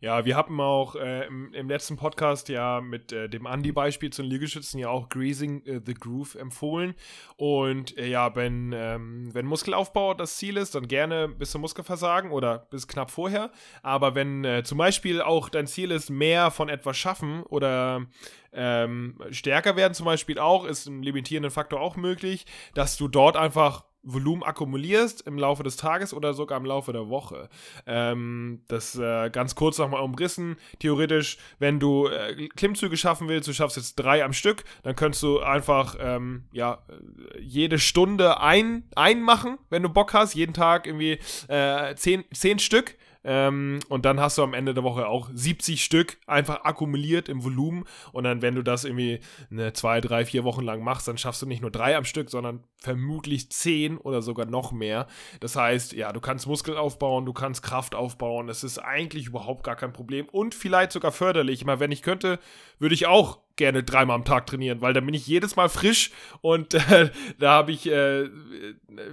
Speaker 3: Ja, wir haben auch äh, im, im letzten Podcast ja mit äh, dem Andi-Beispiel zu den Liegestützen ja auch Greasing äh, the Groove empfohlen. Und äh, ja, wenn, ähm, wenn Muskelaufbau das Ziel ist, dann gerne bis zum Muskelversagen oder bis knapp vorher. Aber wenn äh, zum Beispiel auch dein Ziel ist, mehr von etwas schaffen oder ähm, stärker werden zum Beispiel auch, ist ein limitierender Faktor auch möglich, dass du dort einfach Volumen akkumulierst im Laufe des Tages oder sogar im Laufe der Woche. Ähm, das äh, ganz kurz nochmal umrissen. Theoretisch, wenn du äh, Klimmzüge schaffen willst, du schaffst jetzt drei am Stück, dann könntest du einfach ähm, ja, äh, jede Stunde ein, einmachen, wenn du Bock hast. Jeden Tag irgendwie äh, zehn, zehn Stück. Ähm, und dann hast du am Ende der Woche auch 70 Stück einfach akkumuliert im Volumen. Und dann, wenn du das irgendwie eine, zwei, drei, vier Wochen lang machst, dann schaffst du nicht nur drei am Stück, sondern vermutlich zehn oder sogar noch mehr. Das heißt, ja, du kannst Muskeln aufbauen, du kannst Kraft aufbauen. Das ist eigentlich überhaupt gar kein Problem und vielleicht sogar förderlich. Immer wenn ich könnte, würde ich auch gerne dreimal am Tag trainieren, weil dann bin ich jedes Mal frisch und äh, da habe ich äh,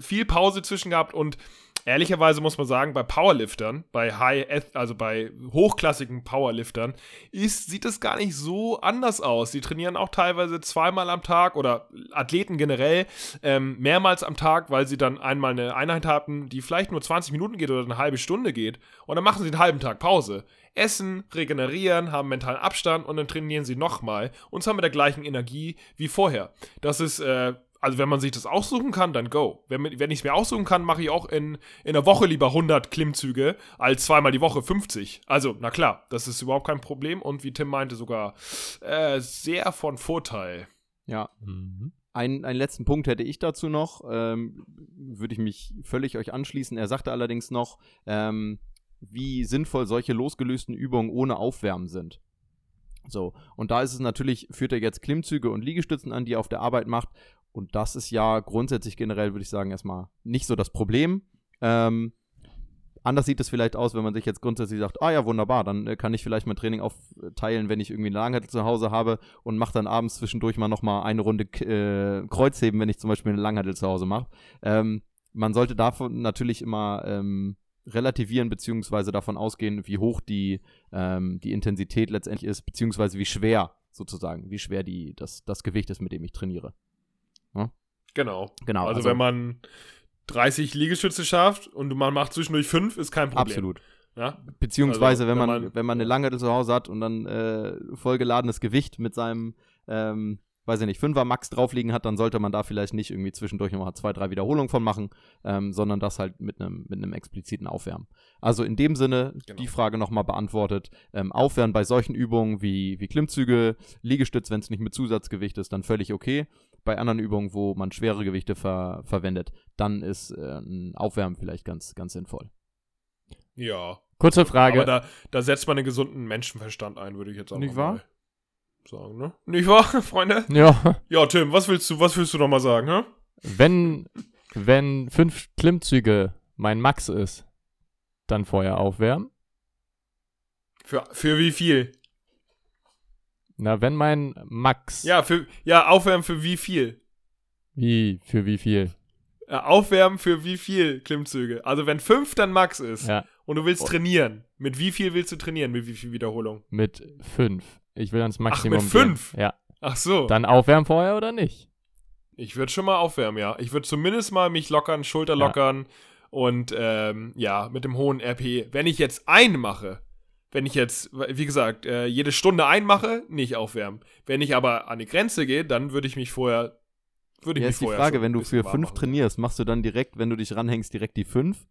Speaker 3: viel Pause zwischen gehabt und ehrlicherweise muss man sagen, bei Powerliftern, bei High, also bei hochklassigen Powerliftern, ist, sieht es gar nicht so anders aus. Die trainieren auch teilweise zweimal am Tag oder Athleten generell ähm, mehrmals am Tag, weil sie dann einmal eine Einheit haben, die vielleicht nur 20 Minuten geht oder eine halbe Stunde geht. Und dann machen sie einen halben Tag Pause. Essen, regenerieren, haben mentalen Abstand und dann trainieren sie nochmal und zwar mit der gleichen Energie wie vorher. Das ist äh, also wenn man sich das aussuchen kann, dann go. Wenn, wenn ich es mir aussuchen kann, mache ich auch in, in der Woche lieber 100 Klimmzüge als zweimal die Woche 50. Also, na klar, das ist überhaupt kein Problem und wie Tim meinte, sogar äh, sehr von Vorteil.
Speaker 1: Ja.
Speaker 2: Mhm.
Speaker 1: Ein, einen letzten Punkt hätte ich dazu noch, ähm, würde ich mich völlig euch anschließen. Er sagte allerdings noch, ähm, wie sinnvoll solche losgelösten Übungen ohne Aufwärmen sind. So, und da ist es natürlich, führt er jetzt Klimmzüge und Liegestützen an, die er auf der Arbeit macht. Und das ist ja grundsätzlich generell, würde ich sagen, erstmal nicht so das Problem. Ähm, anders sieht es vielleicht aus, wenn man sich jetzt grundsätzlich sagt, ah ja, wunderbar, dann äh, kann ich vielleicht mein Training aufteilen, wenn ich irgendwie eine Langhantel zu Hause habe und mache dann abends zwischendurch mal nochmal eine Runde äh, Kreuzheben, wenn ich zum Beispiel eine Langhantel zu Hause mache. Ähm, man sollte davon natürlich immer ähm, relativieren, beziehungsweise davon ausgehen, wie hoch die, ähm, die Intensität letztendlich ist, beziehungsweise wie schwer sozusagen, wie schwer die, das, das Gewicht ist, mit dem ich trainiere. Ja?
Speaker 3: Genau.
Speaker 1: Genau.
Speaker 3: Also, wenn man 30 Liegestütze schafft und man macht zwischendurch 5, ist kein Problem.
Speaker 1: Absolut.
Speaker 3: Ja?
Speaker 1: Beziehungsweise,
Speaker 3: Also,
Speaker 1: wenn,
Speaker 3: wenn
Speaker 1: man,
Speaker 3: man-
Speaker 1: wenn man eine Langhantel zu Hause hat und dann äh, vollgeladenes Gewicht mit seinem, ähm, weiß ich nicht, 5er Max draufliegen hat, dann sollte man da vielleicht nicht irgendwie zwischendurch nochmal zwei, drei Wiederholungen von machen, ähm, sondern das halt mit einem mit einem expliziten Aufwärmen. Also in dem Sinne,
Speaker 3: Genau.
Speaker 1: die Frage nochmal beantwortet, ähm, Aufwärmen bei solchen Übungen wie, wie Klimmzüge, Liegestütz, wenn es nicht mit Zusatzgewicht ist, dann völlig okay. Bei anderen Übungen, wo man schwere Gewichte ver verwendet, dann ist äh, ein Aufwärmen vielleicht ganz, ganz sinnvoll.
Speaker 3: Ja.
Speaker 2: Kurze Frage.
Speaker 3: Aber da, da setzt man einen gesunden Menschenverstand ein, würde ich jetzt auch
Speaker 1: Nicht wahr?
Speaker 3: sagen, ne? Nicht wahr, Freunde?
Speaker 2: ja,
Speaker 3: Ja, Tim, was willst du, was willst du noch mal sagen, hä?
Speaker 2: wenn, wenn fünf Klimmzüge mein Max ist, dann vorher aufwärmen.
Speaker 3: Für, für wie viel?
Speaker 2: Na, wenn mein Max.
Speaker 3: Ja, für, ja, aufwärmen für wie viel?
Speaker 2: Wie, für wie viel?
Speaker 3: Ja, aufwärmen für wie viel Klimmzüge? Also wenn 5 dann Max ist
Speaker 2: Ja,
Speaker 3: und du willst trainieren, mit wie viel willst du trainieren? Mit wie viel Wiederholung?
Speaker 2: mit fünf. Ich will ans Maximum.
Speaker 3: mit
Speaker 2: gehen.
Speaker 3: fünf?
Speaker 2: Ja.
Speaker 3: Ach so.
Speaker 2: Dann aufwärmen vorher oder nicht?
Speaker 3: Ich würde schon mal aufwärmen, ja. Ich würde zumindest mal mich lockern, Schulter
Speaker 2: Ja.
Speaker 3: lockern und ähm, ja, mit dem hohen RP. Wenn ich jetzt einen mache, wenn ich jetzt, wie gesagt, äh, jede Stunde einmache, nicht aufwärmen. Wenn ich aber an die Grenze gehe, dann würde ich mich vorher, würde ich
Speaker 1: Ja,
Speaker 3: mich
Speaker 1: ist die Frage, wenn du für fünf
Speaker 3: machen.
Speaker 1: trainierst, machst du dann direkt, wenn du dich ranhängst, direkt die fünf?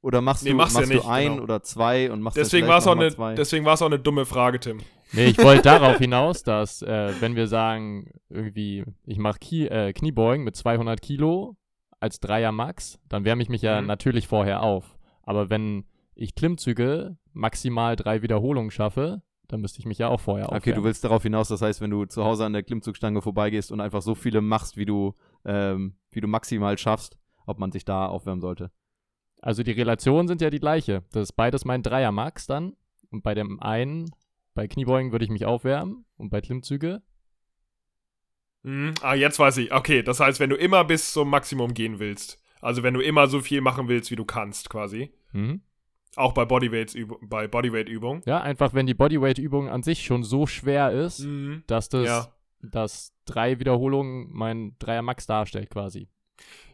Speaker 1: Oder machst
Speaker 3: Nee,
Speaker 1: du,
Speaker 3: machst
Speaker 1: machst
Speaker 3: du nicht,
Speaker 1: du ein
Speaker 3: genau.
Speaker 1: oder zwei und machst
Speaker 3: Deswegen
Speaker 1: dann
Speaker 3: war es auch, eine-
Speaker 1: zwei?
Speaker 3: deswegen war's auch eine dumme Frage, Tim.
Speaker 2: Nee, ich wollte darauf hinaus, dass, äh, wenn wir sagen, irgendwie, ich mache Knie, äh, Kniebeugen mit 200 Kilo als Dreier Max, dann wärme ich mich ja
Speaker 3: Mhm.
Speaker 2: natürlich vorher auf. Aber wenn ich Klimmzüge maximal drei Wiederholungen schaffe, dann müsste ich mich ja auch vorher aufwärmen.
Speaker 1: Okay, du willst darauf hinaus, das heißt, wenn du zu Hause an der Klimmzugstange vorbeigehst und einfach so viele machst, wie du, ähm, wie du maximal schaffst, ob man sich da aufwärmen sollte.
Speaker 2: Also die Relationen sind ja die gleiche. Das ist beides mein Dreier Max dann. Und bei dem einen, bei Kniebeugen würde ich mich aufwärmen und bei Klimmzüge.
Speaker 3: Mhm. Ah, jetzt weiß ich. Okay, das heißt, wenn du immer bis zum Maximum gehen willst, also wenn du immer so viel machen willst, wie du kannst, quasi,
Speaker 2: Mhm.
Speaker 3: Auch bei Bodyweights bei Bodyweight-Übungen.
Speaker 2: Ja, einfach wenn die Bodyweight-Übung an sich schon so schwer ist,
Speaker 3: Mhm.
Speaker 2: dass das,
Speaker 3: Ja.
Speaker 2: dass drei Wiederholungen mein Dreier Max darstellt quasi.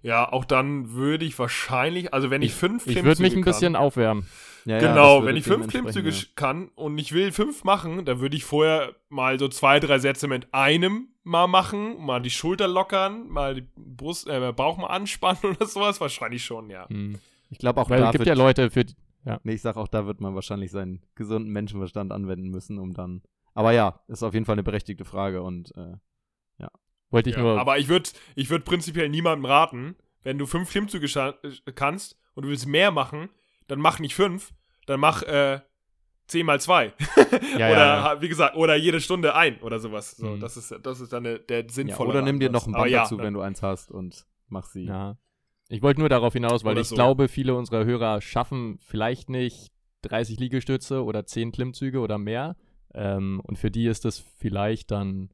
Speaker 3: Ja, auch dann würde ich wahrscheinlich, also wenn ich, fünf
Speaker 2: Ich
Speaker 3: Klimmzüge
Speaker 2: würde mich ein
Speaker 3: kann,
Speaker 2: bisschen aufwärmen.
Speaker 1: Ja, ja,
Speaker 3: Genau,
Speaker 1: würde
Speaker 3: wenn ich fünf Klimmzüge
Speaker 1: ja.
Speaker 3: kann und ich will fünf machen, dann würde ich vorher mal so zwei, drei Sätze mit einem mal machen, mal die Schulter lockern, mal die Brust, äh, Bauch mal anspannen oder sowas. Wahrscheinlich schon, ja.
Speaker 2: Hm.
Speaker 1: Ich glaube auch
Speaker 2: Weil
Speaker 1: da
Speaker 2: es gibt ja Leute, für die,
Speaker 1: nee, ich sag auch, da wird man wahrscheinlich seinen gesunden Menschenverstand anwenden müssen, um dann. Aber ja, ist auf jeden Fall eine berechtigte Frage und äh,
Speaker 2: wollte ich
Speaker 3: ja.
Speaker 2: nur,
Speaker 3: Aber ich würde ich würd prinzipiell niemandem raten, wenn du fünf Klimmzüge äh, kannst und du willst mehr machen, dann mach nicht fünf, dann mach äh, zehn mal zwei.
Speaker 2: ja,
Speaker 3: oder
Speaker 2: ja, ja.
Speaker 3: wie gesagt, oder jede Stunde ein oder sowas. So,
Speaker 2: Mhm.
Speaker 3: das ist das ist dann der, der
Speaker 1: ja,
Speaker 3: sinnvolle.
Speaker 1: oder nimm dir noch ein Band
Speaker 3: ja,
Speaker 1: dazu,
Speaker 3: dann-
Speaker 1: wenn du eins hast und mach sie.
Speaker 2: ja. Ich wollte nur darauf hinaus, weil
Speaker 3: Oder
Speaker 2: ich
Speaker 3: so.
Speaker 2: glaube, viele unserer Hörer schaffen vielleicht nicht 30 Liegestütze oder 10 Klimmzüge oder mehr. Ähm, und für die ist das vielleicht dann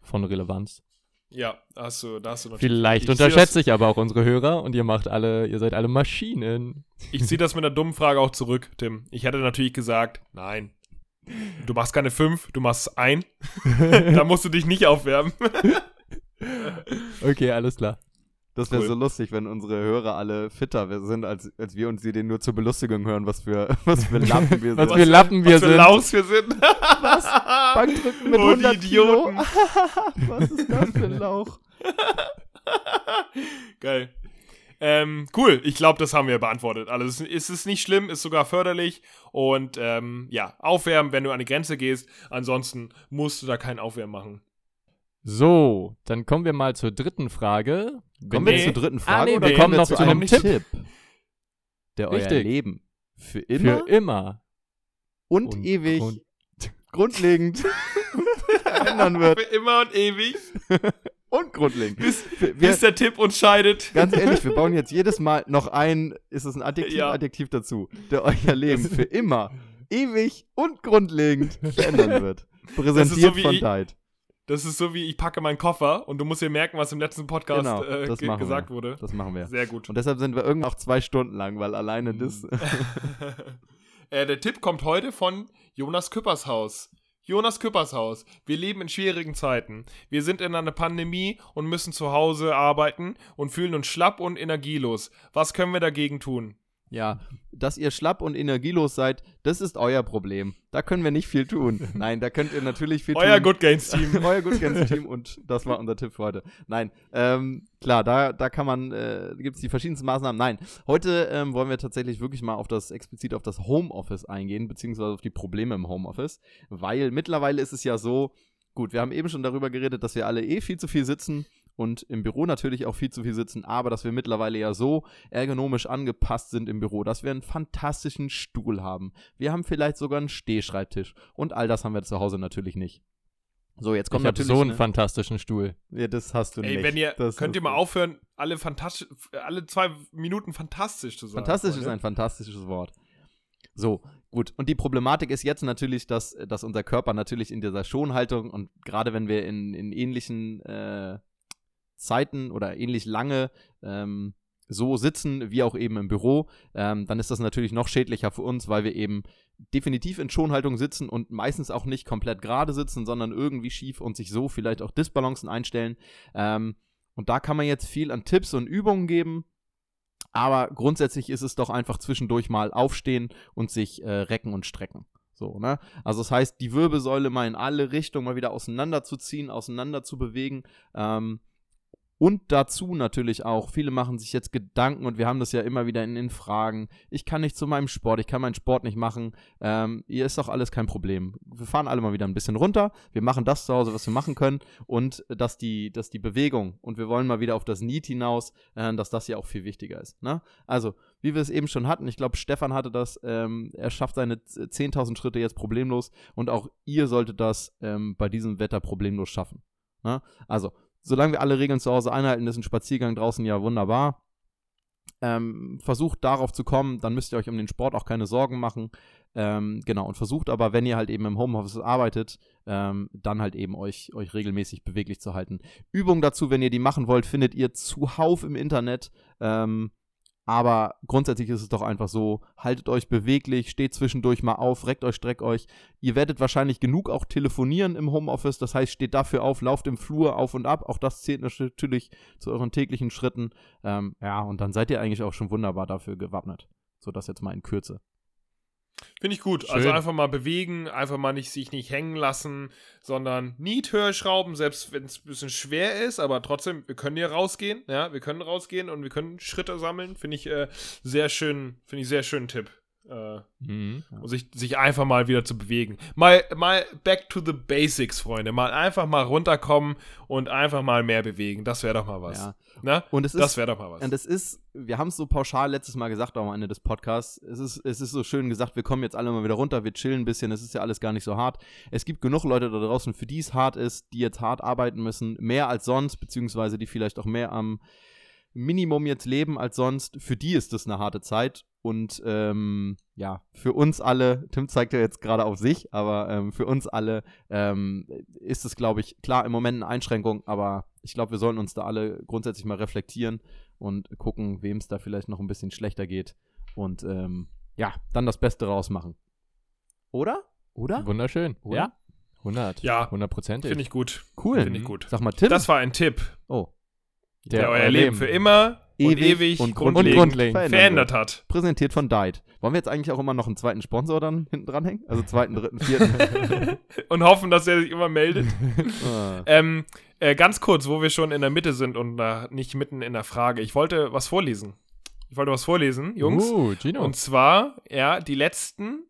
Speaker 2: von Relevanz.
Speaker 3: Ja, hast du, da hast du natürlich.
Speaker 2: Vielleicht
Speaker 3: ich
Speaker 2: unterschätze ich aber auch unsere Hörer und ihr macht alle, ihr seid alle Maschinen.
Speaker 3: Ich ziehe das mit einer dummen Frage auch zurück, Tim. Ich hätte natürlich gesagt, nein. Du machst keine fünf, du machst ein. da musst du dich nicht aufwärmen.
Speaker 2: Okay, alles klar.
Speaker 1: Das wäre
Speaker 3: Cool.
Speaker 1: so lustig, wenn unsere Hörer alle fitter sind, als, als wir uns sie den nur zur Belustigung hören, was für, was für Lappen wir
Speaker 2: Was
Speaker 1: sind.
Speaker 2: für Lappen wir
Speaker 3: Was für
Speaker 2: sind.
Speaker 3: Laus wir sind.
Speaker 1: Was? Bankdrücken mit
Speaker 3: Oh, die
Speaker 1: 100 Kilo?
Speaker 3: Idioten.
Speaker 1: was ist das für ein Lauch?
Speaker 3: Geil. Ähm, cool, ich glaube, das haben wir beantwortet. Also es es ist nicht schlimm, ist sogar förderlich und ähm, ja, aufwärmen, wenn du an die Grenze gehst. Ansonsten musst du da kein Aufwärmen machen.
Speaker 2: So, dann kommen wir mal zur dritten Frage. Wenn
Speaker 1: Kommen wir
Speaker 3: Nee.
Speaker 1: zur dritten
Speaker 2: Ah,
Speaker 1: Frage
Speaker 2: nee,
Speaker 1: oder
Speaker 3: wir
Speaker 1: kommen wir
Speaker 3: noch
Speaker 1: zu einem
Speaker 3: einem
Speaker 1: Tipp, der euer
Speaker 2: Richtig.
Speaker 1: Leben für immer
Speaker 2: für immer
Speaker 1: und,
Speaker 2: und
Speaker 1: ewig
Speaker 2: grund-
Speaker 1: grundlegend ändern wird.
Speaker 3: Für immer und ewig.
Speaker 1: und grundlegend.
Speaker 3: Bis,
Speaker 1: Wir-
Speaker 3: bis der Tipp uns scheidet.
Speaker 1: Ganz ehrlich, wir bauen jetzt jedes Mal noch ein, ist es ein Adjektiv,
Speaker 3: Ja.
Speaker 1: Adjektiv dazu, der euer Leben für immer, ewig und grundlegend verändern wird. Präsentiert
Speaker 3: wie
Speaker 1: von
Speaker 3: ich-
Speaker 1: Diet.
Speaker 3: Das ist so wie, ich packe meinen Koffer und du musst dir merken, was im letzten Podcast
Speaker 1: Genau,
Speaker 3: äh, ge gesagt
Speaker 1: wir.
Speaker 3: wurde.
Speaker 1: Das machen wir.
Speaker 3: Sehr gut.
Speaker 1: Und deshalb sind wir irgendwann auch zwei Stunden lang, weil alleine das.
Speaker 3: äh, der Tipp kommt heute von Jonas Küppershaus. Jonas Küppershaus. Wir leben in schwierigen Zeiten. Wir sind in einer Pandemie und müssen zu Hause arbeiten und fühlen uns schlapp und energielos. Was können wir dagegen tun?
Speaker 1: Ja, dass ihr schlapp und energielos seid, das ist euer Problem. Da können wir nicht viel tun. Nein, da könnt ihr natürlich viel
Speaker 3: Euer
Speaker 1: tun.
Speaker 3: Good Games Team.
Speaker 1: Euer Good Games Team und das war unser Tipp für heute. Nein, ähm, klar, da, da kann man, äh, gibt es die verschiedensten Maßnahmen. Nein, heute ähm, wollen wir tatsächlich wirklich mal auf das, explizit auf das Homeoffice eingehen, beziehungsweise auf die Probleme im Homeoffice, weil mittlerweile ist es ja so, gut, wir haben eben schon darüber geredet, dass wir alle eh viel zu viel sitzen und im Büro natürlich auch viel zu viel sitzen, aber dass wir mittlerweile ja so ergonomisch angepasst sind im Büro, dass wir einen fantastischen Stuhl haben. Wir haben vielleicht sogar einen Stehschreibtisch und all das haben wir zu Hause natürlich nicht. So, jetzt kommt
Speaker 2: ich
Speaker 1: natürlich.
Speaker 2: so einen
Speaker 1: ne-
Speaker 2: fantastischen Stuhl.
Speaker 1: ja, das hast du
Speaker 3: Ey,
Speaker 1: nicht.
Speaker 3: wenn ihr,
Speaker 1: das
Speaker 3: könnt ihr mal aufhören, alle fantastisch, alle zwei Minuten fantastisch zu sagen.
Speaker 1: Fantastisch ist ein fantastisches Wort. So, gut. Und die Problematik ist jetzt natürlich, dass, dass unser Körper natürlich in dieser Schonhaltung und gerade wenn wir in, in ähnlichen äh, Zeiten oder ähnlich lange ähm, so sitzen, wie auch eben im Büro, ähm, dann ist das natürlich noch schädlicher für uns, weil wir eben definitiv in Schonhaltung sitzen und meistens auch nicht komplett gerade sitzen, sondern irgendwie schief und sich so vielleicht auch Disbalancen einstellen. Ähm, und da kann man jetzt viel an Tipps und Übungen geben. Aber grundsätzlich ist es doch einfach zwischendurch mal aufstehen und sich äh, recken und strecken. So, ne? Also das heißt, die Wirbelsäule mal in alle Richtungen mal wieder auseinanderzuziehen, auseinander zu bewegen. Ähm, und dazu natürlich auch, viele machen sich jetzt Gedanken und wir haben das ja immer wieder in den Fragen. Ich kann nicht zu meinem Sport, ich kann meinen Sport nicht machen. Ähm, hier ist doch alles kein Problem. Wir fahren alle mal wieder ein bisschen runter. Wir machen das zu Hause, was wir machen können. Und dass die, dass die Bewegung und wir wollen mal wieder auf das Need hinaus, äh, dass das ja auch viel wichtiger ist. Ne? Also, wie wir es eben schon hatten, ich glaube, Stefan hatte das, ähm, er schafft seine 10.000 Schritte jetzt problemlos und auch ihr solltet das ähm, bei diesem Wetter problemlos schaffen. Ne? Also, solange wir alle Regeln zu Hause einhalten, ist ein Spaziergang draußen ja wunderbar. Ähm, versucht darauf zu kommen, dann müsst ihr euch um den Sport auch keine Sorgen machen. Ähm, genau, und versucht aber, wenn ihr halt eben im Homeoffice arbeitet, ähm, dann halt eben euch, euch regelmäßig beweglich zu halten. Übungen dazu, wenn ihr die machen wollt, findet ihr zuhauf im Internet. Ähm, aber grundsätzlich ist es doch einfach so, haltet euch beweglich, steht zwischendurch mal auf, reckt euch, streckt euch. Ihr werdet wahrscheinlich genug auch telefonieren im Homeoffice, das heißt, steht dafür auf, lauft im Flur auf und ab. Auch das zählt natürlich zu euren täglichen Schritten. Ähm, ja, und dann seid ihr eigentlich auch schon wunderbar dafür gewappnet. So, das jetzt mal in Kürze.
Speaker 3: Finde ich gut.
Speaker 2: Schön.
Speaker 3: Also einfach mal bewegen, einfach mal nicht, sich nicht hängen lassen, sondern nicht höher schrauben, selbst wenn es ein bisschen schwer ist, aber trotzdem, wir können hier rausgehen, ja, wir können rausgehen und wir können Schritte sammeln. Finde ich äh, sehr schön, finde ich sehr schönen Tipp. Äh,
Speaker 2: Mhm.
Speaker 3: und sich, sich einfach mal wieder zu bewegen. Mal, mal back to the basics, Freunde. Mal einfach mal runterkommen und einfach mal mehr bewegen. Das wäre doch mal was.
Speaker 1: Ja.
Speaker 3: Na?
Speaker 1: Und es
Speaker 3: Das
Speaker 1: ist,
Speaker 3: wäre doch mal was.
Speaker 1: und es ist, wir haben es so pauschal letztes Mal gesagt auch am Ende des Podcasts, es ist, es ist so schön gesagt, wir kommen jetzt alle mal wieder runter, wir chillen ein bisschen, es ist ja alles gar nicht so hart. Es gibt genug Leute da draußen, für die es hart ist, die jetzt hart arbeiten müssen, mehr als sonst, beziehungsweise die vielleicht auch mehr am Minimum jetzt leben als sonst. Für die ist das eine harte Zeit. Und ähm, ja, für uns alle, Tim zeigt ja jetzt gerade auf sich, aber ähm, für uns alle ähm, ist es, glaube ich, klar im Moment eine Einschränkung, aber ich glaube, wir sollten uns da alle grundsätzlich mal reflektieren und gucken, wem es da vielleicht noch ein bisschen schlechter geht. Und ähm, ja, dann das Beste rausmachen. Oder? Oder?
Speaker 2: Wunderschön.
Speaker 1: Oder?
Speaker 2: Ja. 100.
Speaker 3: Ja.
Speaker 2: 100 Prozent.
Speaker 3: Finde ich gut.
Speaker 1: Cool.
Speaker 3: Finde ich gut.
Speaker 1: Sag mal, Tim.
Speaker 3: Das war ein Tipp,
Speaker 1: oh,
Speaker 3: der, euer Leben für immer und ewig
Speaker 1: und
Speaker 3: und
Speaker 1: grundlegend,
Speaker 3: grundlegend
Speaker 2: grundlegend
Speaker 3: verändert
Speaker 1: wird.
Speaker 3: hat.
Speaker 1: Präsentiert von Diet. Wollen wir jetzt eigentlich auch immer noch einen zweiten Sponsor dann hinten dranhängen? Also zweiten, dritten, vierten.
Speaker 3: und hoffen, dass er sich immer meldet.
Speaker 1: Ah.
Speaker 3: ähm, äh, ganz kurz, wo wir schon in der Mitte sind und äh, nicht mitten in der Frage. Ich wollte was vorlesen. Ich wollte was vorlesen, Jungs.
Speaker 2: Uh, Gino.
Speaker 3: Und zwar, ja, die letzten,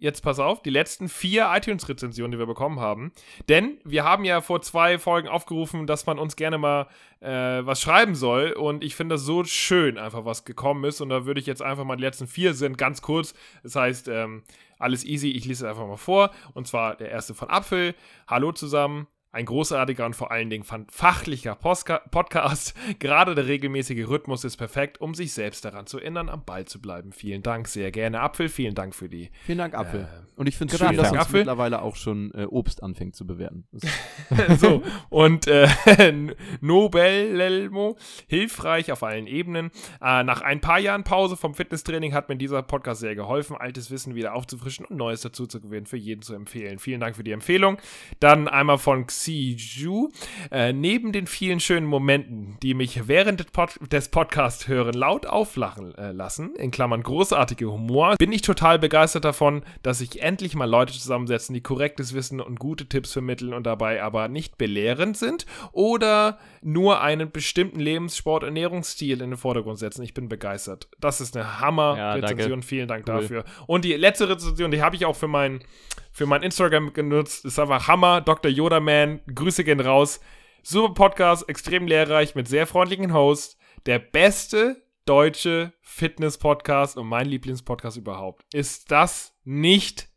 Speaker 3: jetzt pass auf, die letzten vier iTunes-Rezensionen, die wir bekommen haben. Denn wir haben ja vor zwei Folgen aufgerufen, dass man uns gerne mal äh, was schreiben soll. Und ich finde das so schön, einfach was gekommen ist. Und da würde ich jetzt einfach mal, die letzten vier sind ganz kurz. Das heißt, ähm, alles easy, ich lese es einfach mal vor. Und zwar der erste von Apfel. Hallo zusammen. Ein großartiger und vor allen Dingen fachlicher Podcast. Gerade der regelmäßige Rhythmus ist perfekt, um sich selbst daran zu erinnern, am Ball zu bleiben. Vielen Dank, sehr gerne. Apfel, vielen Dank für die.
Speaker 1: Vielen Dank, Apfel.
Speaker 3: Äh,
Speaker 1: und ich finde es schön, dass
Speaker 3: Dank,
Speaker 1: uns
Speaker 3: Apfel.
Speaker 1: mittlerweile auch schon äh, Obst anfängt zu bewerten.
Speaker 3: So, und äh, Nobelmo, hilfreich auf allen Ebenen. Äh, nach ein paar Jahren Pause vom Fitnesstraining hat mir dieser Podcast sehr geholfen, altes Wissen wieder aufzufrischen und Neues dazu zu gewinnen, für jeden zu empfehlen. Vielen Dank für die Empfehlung. Dann einmal von Xiju. Äh, neben den vielen schönen Momenten, die mich während des, Pod des Podcasts hören laut auflachen äh, lassen, in Klammern großartige Humor, bin ich total begeistert davon, dass sich endlich mal Leute zusammensetzen, die korrektes Wissen und gute Tipps vermitteln und dabei aber nicht belehrend sind oder nur einen bestimmten Lebenssport, Ernährungsstil in den Vordergrund setzen. Ich bin begeistert. Das ist eine
Speaker 2: Ja,
Speaker 3: Hammer-Rezension.
Speaker 2: danke.
Speaker 3: Vielen Dank
Speaker 2: Cool.
Speaker 3: dafür. Und die letzte Rezension, die habe ich auch für mein, für mein Instagram genutzt. Ist einfach Hammer. Dr. Yoda Man. Grüße gehen raus. Super Podcast, extrem lehrreich mit sehr freundlichen Hosts. Der beste deutsche Fitness-Podcast und mein Lieblingspodcast überhaupt. Ist das nicht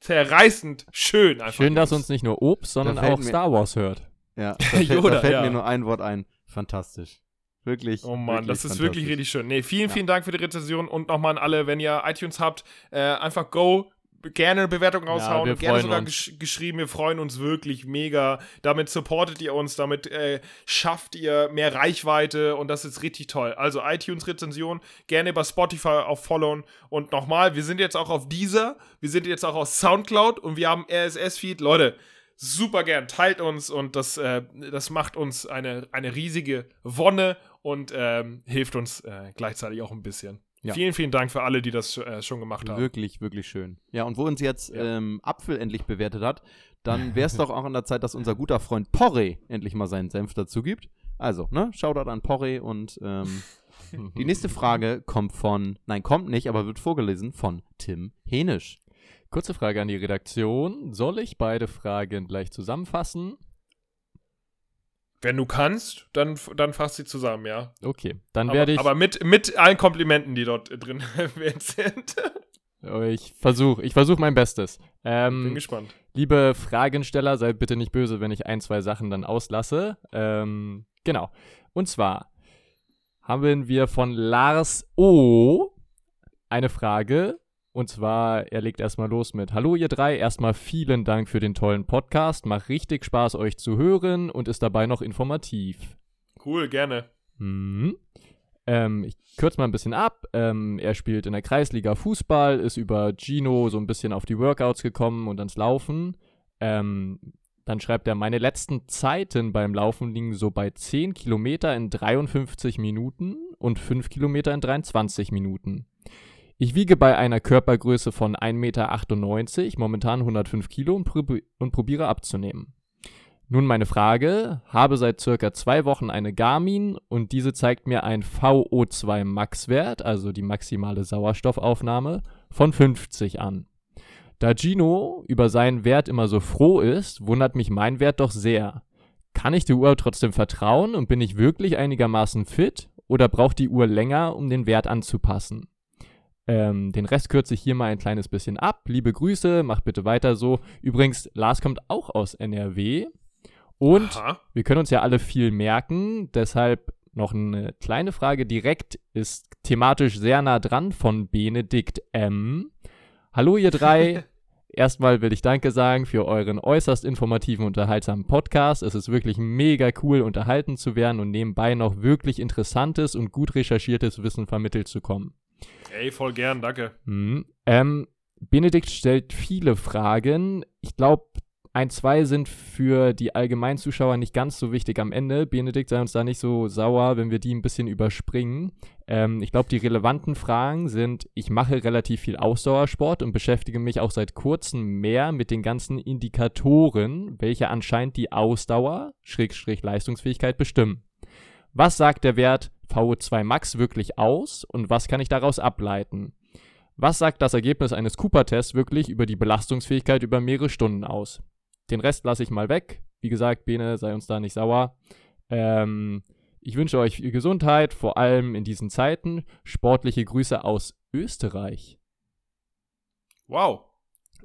Speaker 3: herzzerreißend schön? Einfach
Speaker 2: Schön, dass uns nicht nur Obst, sondern auch
Speaker 1: mir-
Speaker 2: Star Wars hört.
Speaker 1: ja, da fällt,
Speaker 3: Yoda,
Speaker 1: da fällt
Speaker 3: ja.
Speaker 1: mir nur ein Wort ein. Fantastisch. Wirklich.
Speaker 3: Oh Mann, das ist wirklich richtig schön. Nee, vielen,
Speaker 1: Ja.
Speaker 3: vielen Dank für die Rezension und nochmal an alle, wenn ihr iTunes habt, äh, einfach go, gerne eine Bewertung raushauen,
Speaker 2: wir
Speaker 3: gerne sogar gesch geschrieben, wir freuen uns wirklich mega. Damit supportet ihr uns, damit äh, schafft ihr mehr Reichweite und das ist richtig toll. Also iTunes-Rezension, gerne bei Spotify auf followen und nochmal, wir sind jetzt auch auf dieser, wir sind jetzt auch auf Soundcloud und wir haben RSS-Feed. Leute, super gern, teilt uns und das, äh, das macht uns eine, eine riesige Wonne und ähm, hilft uns äh, gleichzeitig auch ein bisschen.
Speaker 1: Ja.
Speaker 3: Vielen, vielen Dank für alle, die das äh, schon gemacht haben.
Speaker 1: Wirklich, wirklich schön. Ja, und wo uns jetzt
Speaker 3: Ja.
Speaker 1: ähm, Apfel endlich bewertet hat, dann wäre es doch auch an der Zeit, dass unser guter Freund Porre endlich mal seinen Senf dazu gibt. Also, ne, Shoutout an Porre und ähm, die nächste Frage kommt von, nein, kommt nicht, aber wird vorgelesen von Tim Henisch.
Speaker 2: Kurze Frage an die Redaktion. Soll ich beide Fragen gleich zusammenfassen?
Speaker 3: Wenn du kannst, dann, dann fasst sie zusammen, ja.
Speaker 2: Okay, dann
Speaker 3: Aber,
Speaker 2: werde ich.
Speaker 3: aber mit, mit allen Komplimenten, die dort drin erwähnt sind.
Speaker 2: ich versuche ich versuch mein Bestes.
Speaker 3: Bin
Speaker 2: Ähm,
Speaker 3: gespannt.
Speaker 2: liebe Fragensteller, seid bitte nicht böse, wenn ich ein, zwei Sachen dann auslasse. Ähm, genau. Und zwar haben wir von Lars O. eine Frage. Und zwar, er legt erstmal los mit Hallo ihr drei, erstmal vielen Dank für den tollen Podcast. Macht richtig Spaß, euch zu hören und ist dabei noch informativ.
Speaker 3: Cool, gerne.
Speaker 2: Mhm. Ähm, ich kürze mal ein bisschen ab. Ähm, er spielt in der Kreisliga Fußball, ist über Gino so ein bisschen auf die Workouts gekommen und ans Laufen. Ähm, dann schreibt er, meine letzten Zeiten beim Laufen liegen so bei 10 Kilometer in 53 Minuten und 5 Kilometer in 23 Minuten. Ich wiege bei einer Körpergröße von 1,98 Meter, momentan 105 Kilo und, probi und probiere abzunehmen. Nun meine Frage, habe seit circa zwei Wochen eine Garmin und diese zeigt mir einen VO2 Max-Wert, also die maximale Sauerstoffaufnahme, von 50 an. Da Gino über seinen Wert immer so froh ist, wundert mich mein Wert doch sehr. Kann ich der Uhr trotzdem vertrauen und bin ich wirklich einigermaßen fit oder braucht die Uhr länger, um den Wert anzupassen? Ähm, den Rest kürze ich hier mal ein kleines bisschen ab. Liebe Grüße, macht bitte weiter so. Übrigens, Lars kommt auch aus NRW. Und
Speaker 3: Aha.
Speaker 2: wir können uns ja alle viel merken, deshalb noch eine kleine Frage direkt, ist thematisch sehr nah dran von Benedikt M. Hallo ihr drei. Erstmal will ich Danke sagen für euren äußerst informativen, unterhaltsamen Podcast. Es ist wirklich mega cool, unterhalten zu werden und nebenbei noch wirklich interessantes und gut recherchiertes Wissen vermittelt zu kommen.
Speaker 3: Ey, voll gern, danke.
Speaker 2: Mhm. Ähm, Benedikt stellt viele Fragen. Ich glaube, ein, zwei sind für die Allgemeinzuschauer nicht ganz so wichtig am Ende. Benedikt sei uns da nicht so sauer, wenn wir die ein bisschen überspringen. Ähm, ich glaube, die relevanten Fragen sind, ich mache relativ viel Ausdauersport und beschäftige mich auch seit kurzem mehr mit den ganzen Indikatoren, welche anscheinend die Ausdauer, Schrägstrich Leistungsfähigkeit bestimmen. Was sagt der Wert VO2 Max wirklich aus und was kann ich daraus ableiten? Was sagt das Ergebnis eines Cooper-Tests wirklich über die Belastungsfähigkeit über mehrere Stunden aus? Den Rest lasse ich mal weg. Wie gesagt, Bene, sei uns da nicht sauer. Ähm, ich wünsche euch viel Gesundheit, vor allem in diesen Zeiten. Sportliche Grüße aus Österreich.
Speaker 3: Wow.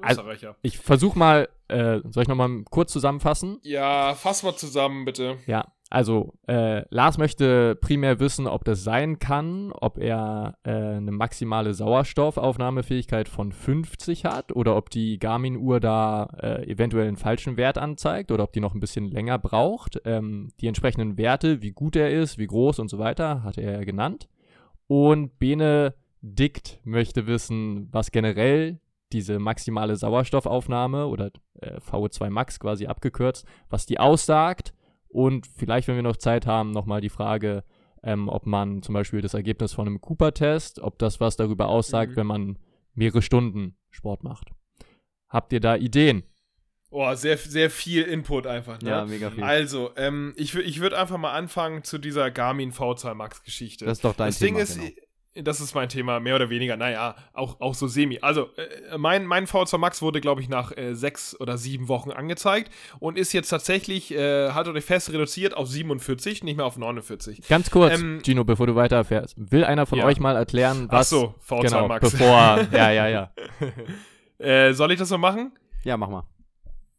Speaker 2: Also-
Speaker 3: Österreicher.
Speaker 2: Ich versuche mal, äh, soll ich nochmal kurz zusammenfassen?
Speaker 3: ja, fass mal zusammen, bitte.
Speaker 2: Ja, also äh, Lars möchte primär wissen, ob das sein kann, ob er äh, eine maximale Sauerstoffaufnahmefähigkeit von 50 hat oder ob die Garmin-Uhr da äh, eventuell einen falschen Wert anzeigt oder ob die noch ein bisschen länger braucht. Ähm, die entsprechenden Werte, wie gut er ist, wie groß und so weiter, hat er genannt. Und Benedikt möchte wissen, was generell diese maximale Sauerstoffaufnahme oder äh, VO2 Max quasi abgekürzt, was die aussagt und vielleicht, wenn wir noch Zeit haben, nochmal die Frage, ähm, ob man zum Beispiel das Ergebnis von einem Cooper-Test, ob das was darüber aussagt,
Speaker 3: Mhm.
Speaker 2: wenn man mehrere Stunden Sport macht. Habt ihr da Ideen?
Speaker 3: Oh, sehr, sehr viel Input einfach, ne?
Speaker 1: Ja, mega viel.
Speaker 3: Also, ähm, ich, ich würde einfach mal anfangen zu dieser Garmin V2 Max Geschichte.
Speaker 1: Das ist doch dein
Speaker 3: das
Speaker 1: Thema.
Speaker 3: Ding ist,
Speaker 1: genau.
Speaker 3: Das ist mein Thema, mehr oder weniger, naja, auch, auch so semi. Also, äh, mein, mein V2 Max wurde, glaube ich, nach äh, sechs oder sieben Wochen angezeigt und ist jetzt tatsächlich, äh, haltet euch fest, reduziert auf 47, nicht mehr auf 49.
Speaker 2: Ganz kurz,
Speaker 3: Ähm,
Speaker 2: Gino, bevor du weiterfährst. Will einer von
Speaker 3: Ja.
Speaker 2: euch mal erklären,
Speaker 3: Ach
Speaker 2: was.
Speaker 3: so, V2
Speaker 2: genau,
Speaker 3: Max.
Speaker 2: bevor. ja, ja, ja.
Speaker 3: äh, soll ich das so machen?
Speaker 1: Ja, mach mal.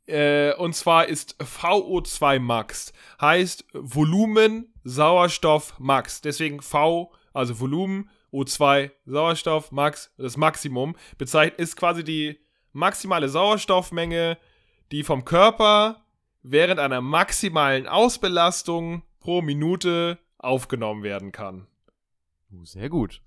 Speaker 3: Äh, und zwar ist VO2 Max, heißt Volumen Sauerstoff Max. Deswegen V, also Volumen, O2 Sauerstoff Max, das Maximum, bezeichnet, ist quasi die maximale Sauerstoffmenge, die vom Körper während einer maximalen Ausbelastung pro Minute aufgenommen werden kann.
Speaker 1: Uh, sehr gut.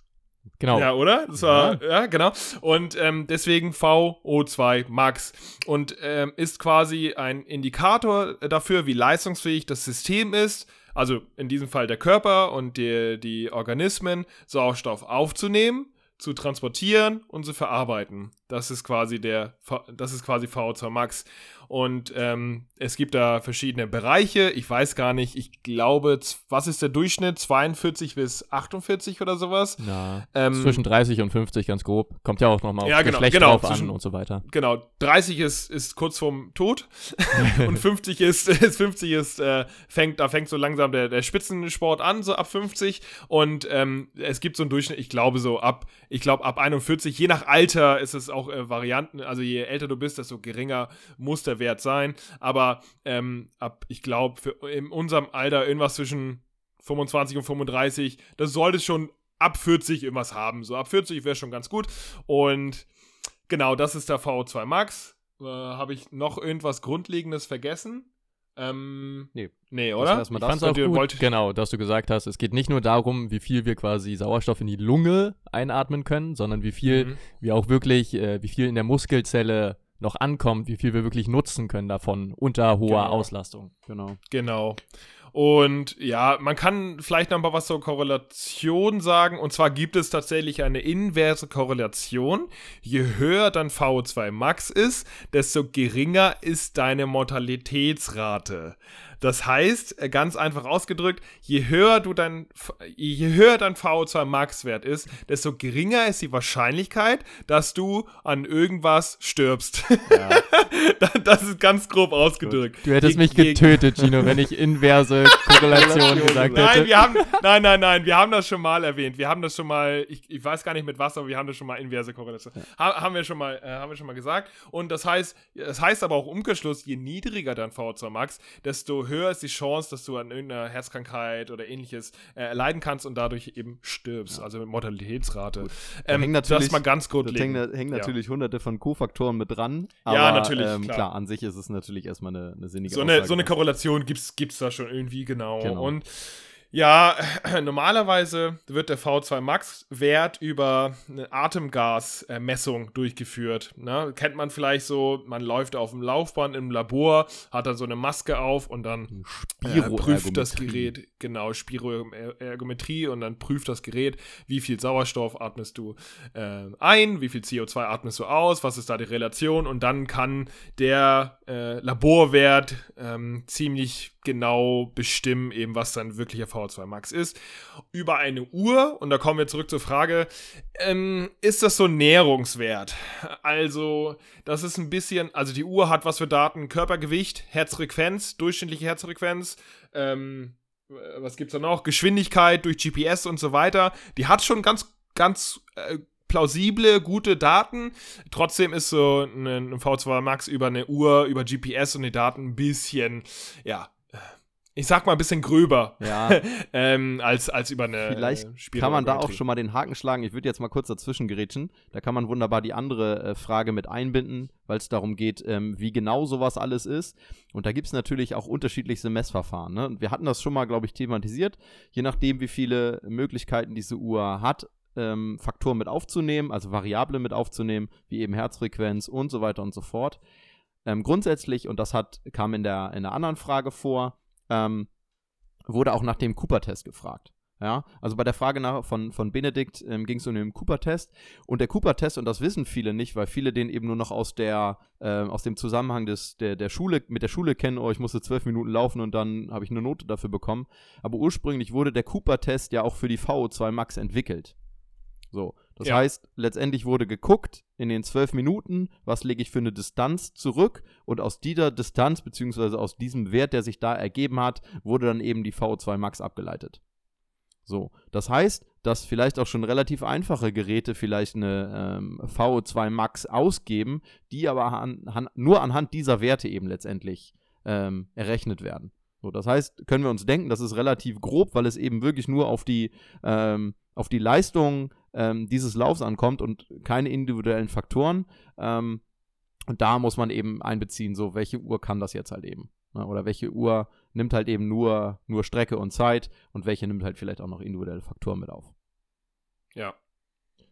Speaker 2: Genau.
Speaker 3: Ja, oder? Das war, ja, genau. Und ähm, deswegen VO2 Max. Und ähm, ist quasi ein Indikator dafür, wie leistungsfähig das System ist. Also in diesem Fall der Körper und die, die Organismen, Sauerstoff aufzunehmen, zu transportieren und zu verarbeiten. Das ist quasi der, das ist quasi VO2 Max. Und ähm, es gibt da verschiedene Bereiche. Ich weiß gar nicht, ich glaube, was ist der Durchschnitt? 42 bis 48 oder sowas?
Speaker 2: Na,
Speaker 3: Ähm,
Speaker 2: zwischen 30 und 50 ganz grob. Kommt ja auch nochmal auf
Speaker 3: Ja, genau,
Speaker 2: Geschlecht
Speaker 3: genau,
Speaker 2: drauf an
Speaker 3: zwischen-
Speaker 2: und so weiter.
Speaker 3: genau, 30 ist, ist kurz vorm Tod und 50 ist, ist 50 ist, äh, fängt, da fängt so langsam der, der Spitzensport an, so ab 50. Und ähm, es gibt so einen Durchschnitt, ich glaube so ab, ich glaube ab 41, je nach Alter ist es auch äh, Varianten, also je älter du bist, desto geringer muss der Wert sein. Aber ähm, ab, ich glaube, in unserem Alter irgendwas zwischen 25 und 35, das sollte schon ab 40 irgendwas haben. So ab 40 wäre schon ganz gut. Und Genau, das ist der VO2 Max. Äh, Habe ich noch irgendwas Grundlegendes vergessen? Ähm,
Speaker 1: Nee.
Speaker 3: Nee,
Speaker 1: Das
Speaker 3: oder?
Speaker 1: mal
Speaker 2: Ich fand's auch gut,
Speaker 3: wollt-
Speaker 2: genau, dass du gesagt hast, es geht nicht nur darum, wie viel wir quasi Sauerstoff in die Lunge einatmen können, sondern wie viel
Speaker 3: Mhm.
Speaker 2: wir auch wirklich, äh, wie viel in der Muskelzelle noch ankommt, wie viel wir wirklich nutzen können davon unter hoher
Speaker 3: Genau.
Speaker 2: Auslastung.
Speaker 1: Genau.
Speaker 3: Genau. Und ja, man kann vielleicht noch mal was zur Korrelation sagen. Und zwar gibt es tatsächlich eine inverse Korrelation. Je höher dein VO2 Max ist, desto geringer ist deine Mortalitätsrate. Das heißt, äh, ganz einfach ausgedrückt, je höher du dein, je höher dein VO2 Max Wert ist, desto geringer ist die Wahrscheinlichkeit, dass du an irgendwas stirbst. das ist ganz grob ausgedrückt.
Speaker 2: Du hättest
Speaker 3: Je-
Speaker 2: mich getötet, Gino, wenn ich inverse Korrelation gesagt
Speaker 3: Nein,
Speaker 2: hätte.
Speaker 3: wir haben, nein, nein, nein, wir haben das schon mal erwähnt. Wir haben das schon mal, ich, ich weiß gar nicht mit was, aber wir haben das schon mal inverse Korrelation. Ha, haben wir schon mal, äh, haben wir schon mal gesagt. Und das heißt, das heißt aber auch im Umkehrschluss, je niedriger dein VO2 Max, desto höher ist die Chance, dass du an irgendeiner Herzkrankheit oder ähnliches äh, erleiden kannst und dadurch eben stirbst. Also mit Mortalitätsrate. Ähm,
Speaker 1: hängt
Speaker 3: das
Speaker 1: natürlich-
Speaker 3: mal ganz
Speaker 1: Da hängen, hängen
Speaker 3: Ja.
Speaker 1: natürlich hunderte von Kofaktoren mit dran. Aber,
Speaker 3: Ja, natürlich,
Speaker 1: Ähm,
Speaker 3: klar.
Speaker 1: klar. an sich ist es natürlich erstmal eine, eine sinnige
Speaker 3: so eine,
Speaker 1: Aussage.
Speaker 3: so eine Korrelation gibt's, gibt's da schon irgendwie, genau.
Speaker 1: Genau.
Speaker 3: Und ja, normalerweise wird der V2 Max-Wert über eine Atemgasmessung durchgeführt. Ne? Kennt man vielleicht so, man läuft auf dem Laufband im Labor, hat dann so eine Maske auf und dann äh, prüft das. Gerät, genau, Spiroergometrie und dann prüft das Gerät, wie viel Sauerstoff atmest du äh, ein, wie viel CO2 atmest du aus, was ist da die Relation und dann kann der äh, Laborwert ähm, ziemlich genau bestimmen, eben was dann wirklicher VO2 Max ist. Über eine Uhr, und da kommen wir zurück zur Frage, ähm, ist das so Nährungswert? Also, das ist ein bisschen, also die Uhr hat was für Daten, Körpergewicht, Herzfrequenz, durchschnittliche Herzfrequenz, ähm, was gibt's da noch? Geschwindigkeit durch GPS und so weiter. Die hat schon ganz, ganz äh, plausible, gute Daten. Trotzdem ist so ein V2 Max über eine Uhr, über GPS und die Daten ein bisschen, ja, ich sag mal ein bisschen gröber
Speaker 1: Ja,
Speaker 3: ähm, als, als über eine
Speaker 1: Vielleicht
Speaker 3: äh,
Speaker 1: kann man da auch schon mal den Haken schlagen. Ich würde jetzt mal kurz dazwischen gerätschen. Da kann man wunderbar die andere äh, Frage mit einbinden, weil es darum geht, ähm, wie genau sowas alles ist. Und da gibt es natürlich auch unterschiedlichste Messverfahren. Ne? Und wir hatten das schon mal, glaube ich, thematisiert. Je nachdem, wie viele Möglichkeiten diese Uhr hat, ähm, Faktoren mit aufzunehmen, also Variable mit aufzunehmen, wie eben Herzfrequenz und so weiter und so fort. Ähm, grundsätzlich, und das hat, kam in der, in der anderen Frage vor, ähm, wurde auch nach dem Cooper-Test gefragt. Ja, also bei der Frage nach, von, von Benedikt ähm, ging es um den Cooper-Test. Und der Cooper-Test, und das wissen viele nicht, weil viele den eben nur noch aus der, ähm, aus dem Zusammenhang des, der, der Schule, mit der Schule kennen, oh, ich musste zwölf Minuten laufen und dann habe ich eine Note dafür bekommen. Aber ursprünglich wurde der Cooper-Test ja auch für die VO2 Max entwickelt. So, das
Speaker 3: Ja.
Speaker 1: heißt, letztendlich wurde geguckt in den zwölf Minuten, was lege ich für eine Distanz zurück und aus dieser Distanz, beziehungsweise aus diesem Wert, der sich da ergeben hat, wurde dann eben die VO2 Max abgeleitet. So, das heißt, dass vielleicht auch schon relativ einfache Geräte vielleicht eine ähm, VO2 Max ausgeben, die aber an, an, nur anhand dieser Werte eben letztendlich ähm, errechnet werden. So, das heißt, können wir uns denken, das ist relativ grob, weil es eben wirklich nur auf die, ähm, auf die Leistung ähm, dieses Laufs ankommt und keine individuellen Faktoren. Ähm, und da muss man eben einbeziehen, so welche Uhr kann das jetzt halt eben. Ne? Oder welche Uhr nimmt halt eben nur, nur Strecke und Zeit und welche nimmt halt vielleicht auch noch individuelle Faktoren mit auf.
Speaker 3: Ja.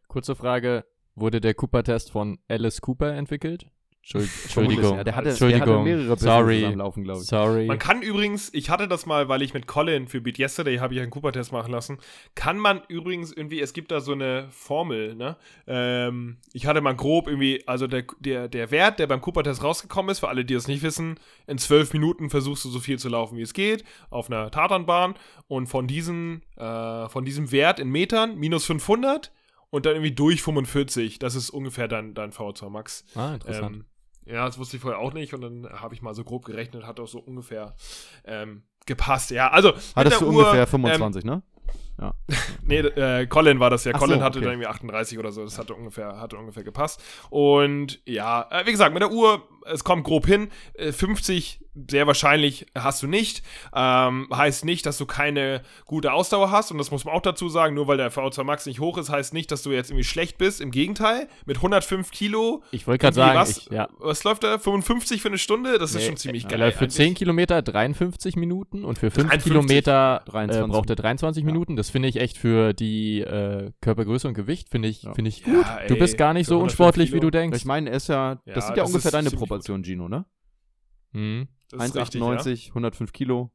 Speaker 2: Kurze Frage: Wurde der Cooper-Test von Alice Cooper entwickelt? Entschuldigung.
Speaker 1: ja. Der hatte,
Speaker 2: Entschuldigung.
Speaker 1: Der hatte mehrere
Speaker 2: Sorry.
Speaker 1: Businesses am Laufen, glaube ich.
Speaker 2: Sorry.
Speaker 3: Man kann übrigens, ich hatte das mal, weil ich mit Colin für Beat Yesterday habe ich einen Cooper-Test machen lassen, kann man übrigens irgendwie, es gibt da so eine Formel, ne? Ähm, ich hatte mal grob irgendwie, also der, der, der Wert, der beim Cooper-Test rausgekommen ist, für alle, die das nicht wissen, in zwölf Minuten versuchst du so viel zu laufen, wie es geht, auf einer Tatanbahn und von diesem, äh, von diesem Wert in Metern minus 500 und dann irgendwie durch 45, das ist ungefähr dein, dein VO2 Max.
Speaker 2: ah, interessant.
Speaker 3: Ähm, ja, das wusste ich vorher auch nicht und dann habe ich mal so grob gerechnet, hat auch so ungefähr ähm, gepasst. Ja, also
Speaker 1: Hattest du
Speaker 3: Uhr,
Speaker 1: ungefähr
Speaker 3: Ähm,
Speaker 1: 25, ne?
Speaker 3: nee, äh, Colin war das ja.
Speaker 1: Ach
Speaker 3: Colin
Speaker 1: so,
Speaker 3: hatte
Speaker 1: okay.
Speaker 3: dann irgendwie 38 oder so. Das hatte ungefähr, hatte ungefähr gepasst. Und ja, äh, wie gesagt, mit der Uhr, es kommt grob hin. Äh, 50 sehr wahrscheinlich hast du nicht. Ähm, heißt nicht, dass du keine gute Ausdauer hast. Und das muss man auch dazu sagen. Nur weil der VO2 Max nicht hoch ist, heißt nicht, dass du jetzt irgendwie schlecht bist. Im Gegenteil, mit 105 Kilo
Speaker 2: ich wollte gerade sagen,
Speaker 3: was,
Speaker 2: ich, ja.
Speaker 3: was läuft da? 55 für eine Stunde? Das ist
Speaker 2: Nee,
Speaker 3: schon ziemlich geil.
Speaker 2: läuft für
Speaker 3: eigentlich.
Speaker 2: 10 Kilometer 53 Minuten und für 5
Speaker 3: 53.
Speaker 2: Kilometer äh,
Speaker 1: 23.
Speaker 2: braucht er 23
Speaker 1: Ja.
Speaker 2: Minuten. Das finde ich echt für die äh, Körpergröße und Gewicht, finde ich,
Speaker 1: Ja.
Speaker 2: finde ich
Speaker 3: Ja,
Speaker 2: gut.
Speaker 3: ey,
Speaker 2: du bist gar nicht so
Speaker 3: 105
Speaker 2: unsportlich, wie
Speaker 3: Kilo.
Speaker 2: du denkst.
Speaker 1: Ich meine, er ist ja,
Speaker 3: Ja,
Speaker 1: das sind ja
Speaker 3: das
Speaker 1: ungefähr deine Proportionen, Gino, ne?
Speaker 2: Mhm.
Speaker 3: Das ist richtig,
Speaker 1: 1,98, 105 Kilo.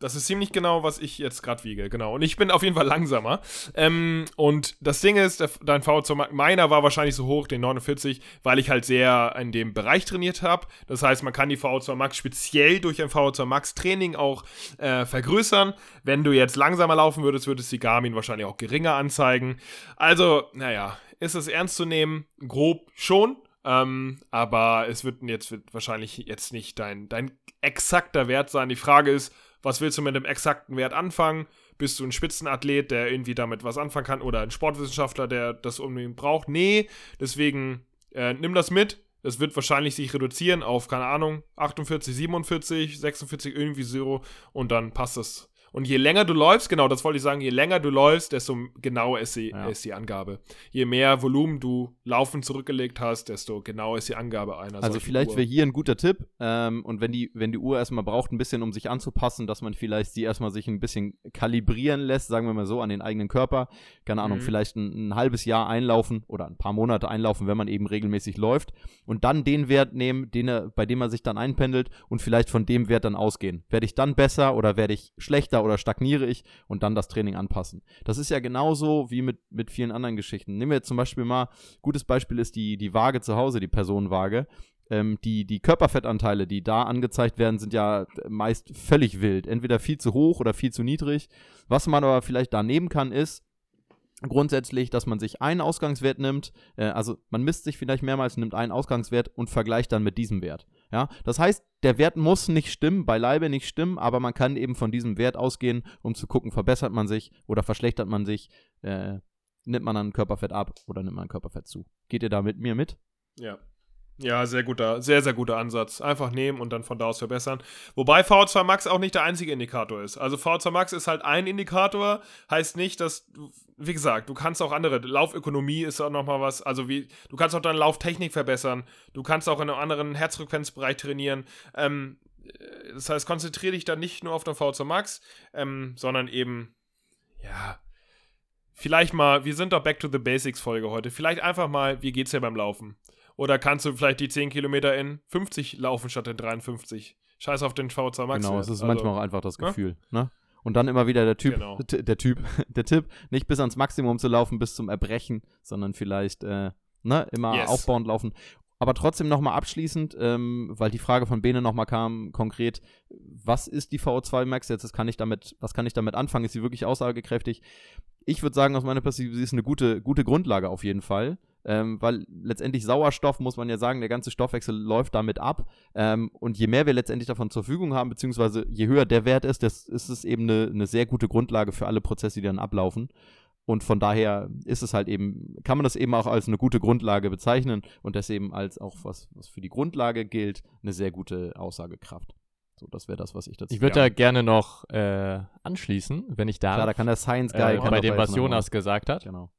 Speaker 3: Das ist ziemlich genau, was ich jetzt gerade wiege, genau. Und ich bin auf jeden Fall langsamer. Ähm, und das Ding ist, der, dein VO2 Max, meiner war wahrscheinlich so hoch, den 49, weil ich halt sehr in dem Bereich trainiert habe. Das heißt, man kann die VO2 Max speziell durch ein VO2 Max Training auch äh, vergrößern. Wenn du jetzt langsamer laufen würdest, würde es die Garmin wahrscheinlich auch geringer anzeigen. Also, naja, ist es ernst zu nehmen? Grob schon. Ähm, aber es wird jetzt wird wahrscheinlich jetzt nicht dein, dein exakter Wert sein. Die Frage ist, was willst du mit dem exakten Wert anfangen? Bist du ein Spitzenathlet, der irgendwie damit was anfangen kann oder ein Sportwissenschaftler, der das unbedingt braucht? Nee, deswegen äh, nimm das mit. Es wird wahrscheinlich sich reduzieren auf, keine Ahnung, 48, 47, 46, irgendwie so und dann passt das. Und je länger du läufst, genau, das wollte ich sagen, je länger du läufst, desto genauer ist die,
Speaker 1: Ja.
Speaker 3: ist die Angabe. Je mehr Volumen du laufen zurückgelegt hast, desto genauer ist die Angabe einer
Speaker 1: Also vielleicht wäre hier ein guter Tipp. Ähm, und wenn die, wenn die Uhr erstmal braucht, ein bisschen, um sich anzupassen, dass man vielleicht sie erstmal sich ein bisschen kalibrieren lässt, sagen wir mal so, an den eigenen Körper. Keine Ahnung,
Speaker 3: Mhm.
Speaker 1: vielleicht ein, ein halbes Jahr einlaufen oder ein paar Monate einlaufen, wenn man eben regelmäßig läuft. Und dann den Wert nehmen, den er, bei dem er sich dann einpendelt und vielleicht von dem Wert dann ausgehen. Werde ich dann besser oder werde ich schlechter oder stagniere ich und dann das Training anpassen. Das ist ja genauso wie mit, mit vielen anderen Geschichten. Nehmen wir jetzt zum Beispiel mal, gutes Beispiel ist die, die Waage zu Hause, die Personenwaage. Ähm, die, die Körperfettanteile, die da angezeigt werden, sind ja meist völlig wild. Entweder viel zu hoch oder viel zu niedrig. Was man aber vielleicht da nehmen kann, ist grundsätzlich, dass man sich einen Ausgangswert nimmt. Äh, also man misst sich vielleicht mehrmals, nimmt einen Ausgangswert und vergleicht dann mit diesem Wert. Ja, das heißt, der Wert muss nicht stimmen, beileibe nicht stimmen, aber man kann eben von diesem Wert ausgehen, um zu gucken, verbessert man sich oder verschlechtert man sich. Äh, nimmt man dann Körperfett ab oder nimmt man Körperfett zu? Geht ihr da mit mir mit?
Speaker 3: Ja. Ja, sehr guter, sehr, sehr guter Ansatz. Einfach nehmen und dann von da aus verbessern. Wobei VO2 Max auch nicht der einzige Indikator ist. Also VO2 Max ist halt ein Indikator, heißt nicht, dass, wie gesagt, du kannst auch andere, Laufökonomie ist auch nochmal was, also wie, du kannst auch deine Lauftechnik verbessern, du kannst auch in einem anderen Herzfrequenzbereich trainieren. Ähm, das heißt, konzentriere dich dann nicht nur auf den VO2 Max, ähm, sondern eben, ja, vielleicht mal, wir sind doch Back to the Basics Folge heute, vielleicht einfach mal, wie geht's dir beim Laufen? Oder kannst du vielleicht die 10 Kilometer in 50 laufen statt in 53? Scheiß auf den VO2 Max.
Speaker 1: Genau, es ist
Speaker 3: also,
Speaker 1: manchmal auch einfach das Gefühl. Ne? Und dann immer wieder der Typ,
Speaker 3: Genau.
Speaker 1: der Typ, der Tipp, nicht bis ans Maximum zu laufen, bis zum Erbrechen, sondern vielleicht äh, ne, immer
Speaker 3: Yes.
Speaker 1: aufbauend laufen. Aber trotzdem nochmal abschließend, ähm, weil die Frage von Bene nochmal kam, konkret, was ist die VO2 Max jetzt? Kann ich damit, was kann ich damit anfangen? Ist sie wirklich aussagekräftig? Ich würde sagen, aus meiner Perspektive, sie ist eine gute, gute Grundlage auf jeden Fall. Ähm, weil letztendlich Sauerstoff, muss man ja sagen, der ganze Stoffwechsel läuft damit ab. Ähm, und je mehr wir letztendlich davon zur Verfügung haben, beziehungsweise je höher der Wert ist, das ist es eben eine, eine sehr gute Grundlage für alle Prozesse, die dann ablaufen. Und von daher ist es halt eben, kann man das eben auch als eine gute Grundlage bezeichnen und das eben als auch was, was für die Grundlage gilt, eine sehr gute Aussagekraft. So, das wäre das, was ich dazu
Speaker 2: Ich würde da gerne noch äh, anschließen, wenn ich darf.
Speaker 1: Klar, da kann der Science Guy
Speaker 2: äh, bei dem,
Speaker 1: da
Speaker 2: was Jonas gesagt hat.
Speaker 1: Genau.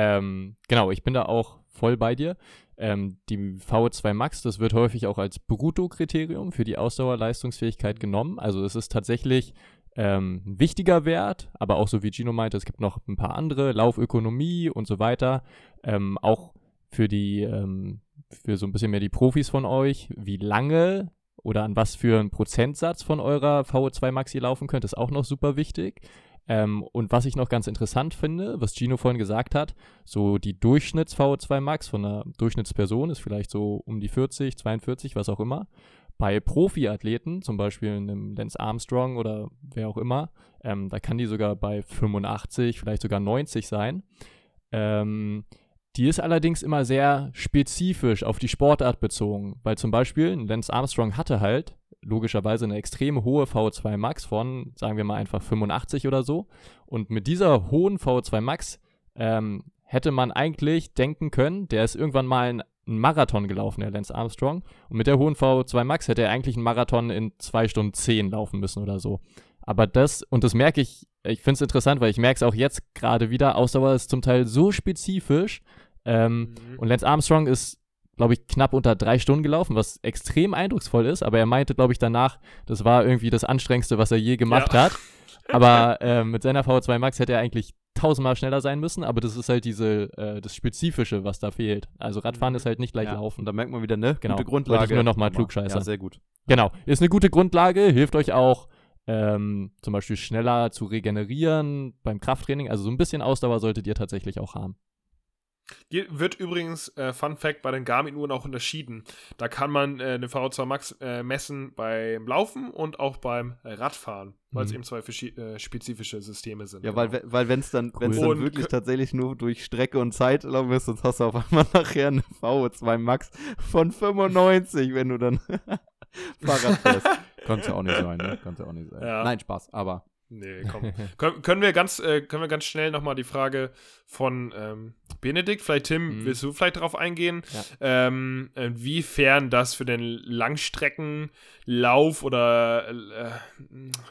Speaker 2: Ähm, genau, ich bin da auch voll bei dir. Ähm, die VO2 Max, das wird häufig auch als Brutto-Kriterium für die Ausdauerleistungsfähigkeit genommen. Also es ist tatsächlich ähm, ein wichtiger Wert, aber auch so wie Gino meinte, es gibt noch ein paar andere, Laufökonomie und so weiter. Ähm, auch für die, ähm, für so ein bisschen mehr die Profis von euch, wie lange oder an was für einen Prozentsatz von eurer VO2 Max ihr laufen könnt, ist auch noch super wichtig. Ähm, und was ich noch ganz interessant finde, was Gino vorhin gesagt hat, so die Durchschnitts-VO2 Max von einer Durchschnittsperson ist vielleicht so um die 40, 42, was auch immer. Bei Profiathleten, zum Beispiel einem Lance Armstrong oder wer auch immer, ähm, da kann die sogar bei 85, vielleicht sogar 90 sein. Ähm, die ist allerdings immer sehr spezifisch auf die Sportart bezogen, weil zum Beispiel Lance Armstrong hatte halt logischerweise eine extrem hohe VO2 Max von, sagen wir mal einfach 85 oder so. Und mit dieser hohen VO2 Max ähm, hätte man eigentlich denken können, der ist irgendwann mal ein einen Marathon gelaufen, der Lance Armstrong. Und mit der hohen VO2 Max hätte er eigentlich einen Marathon in 2 Stunden 10 laufen müssen oder so. Aber das, und das merke ich, ich finde es interessant, weil ich merke es auch jetzt gerade wieder, Ausdauer ist zum Teil so spezifisch. Ähm,
Speaker 3: Mhm.
Speaker 2: Und Lance Armstrong ist, glaube ich, knapp unter drei Stunden gelaufen, was extrem eindrucksvoll ist. Aber er meinte, glaube ich, danach, das war irgendwie das Anstrengendste, was er je gemacht
Speaker 3: Ja.
Speaker 2: hat. Aber ähm, mit seiner VO2 Max hätte er eigentlich tausendmal schneller sein müssen, aber das ist halt diese, äh, das Spezifische, was da fehlt. Also Radfahren
Speaker 3: Mhm.
Speaker 2: ist halt nicht gleich
Speaker 1: Ja,
Speaker 2: Laufen.
Speaker 1: Da merkt man wieder, ne?
Speaker 2: Genau.
Speaker 1: Gute
Speaker 2: Wollte
Speaker 1: Grundlage.
Speaker 2: ich nur noch mal
Speaker 1: Aber-
Speaker 2: klugscheißern.
Speaker 1: Ja, sehr gut.
Speaker 2: Genau, ist eine gute Grundlage, hilft euch auch ähm, zum Beispiel schneller zu regenerieren beim Krafttraining. Also so ein bisschen Ausdauer solltet ihr tatsächlich auch haben.
Speaker 3: Hier wird übrigens, äh, Fun Fact, bei den Garmin-Uhren auch unterschieden. Da kann man äh, eine VO2 Max äh, messen beim Laufen und auch beim Radfahren, weil es
Speaker 2: Mhm.
Speaker 3: eben zwei äh, spezifische Systeme sind.
Speaker 1: Ja,
Speaker 3: genau.
Speaker 1: weil, we- weil wenn es dann,
Speaker 2: Cool.
Speaker 1: wenn's dann
Speaker 3: Und
Speaker 1: wirklich tatsächlich nur durch Strecke und Zeit laufen wirst, sonst hast du auf einmal nachher eine VO2 Max von 95, wenn du dann Fahrrad fährst. Ja auch nicht sein, ne? Ja auch nicht sein.
Speaker 3: Ja.
Speaker 1: Nein, Spaß, aber
Speaker 3: Nee, komm. Kön können, wir ganz, äh, können wir ganz schnell nochmal die Frage von ähm, Benedikt, vielleicht Tim,
Speaker 2: Mhm.
Speaker 3: willst du vielleicht darauf eingehen,
Speaker 2: Ja.
Speaker 3: ähm, inwiefern das für den Langstreckenlauf oder äh,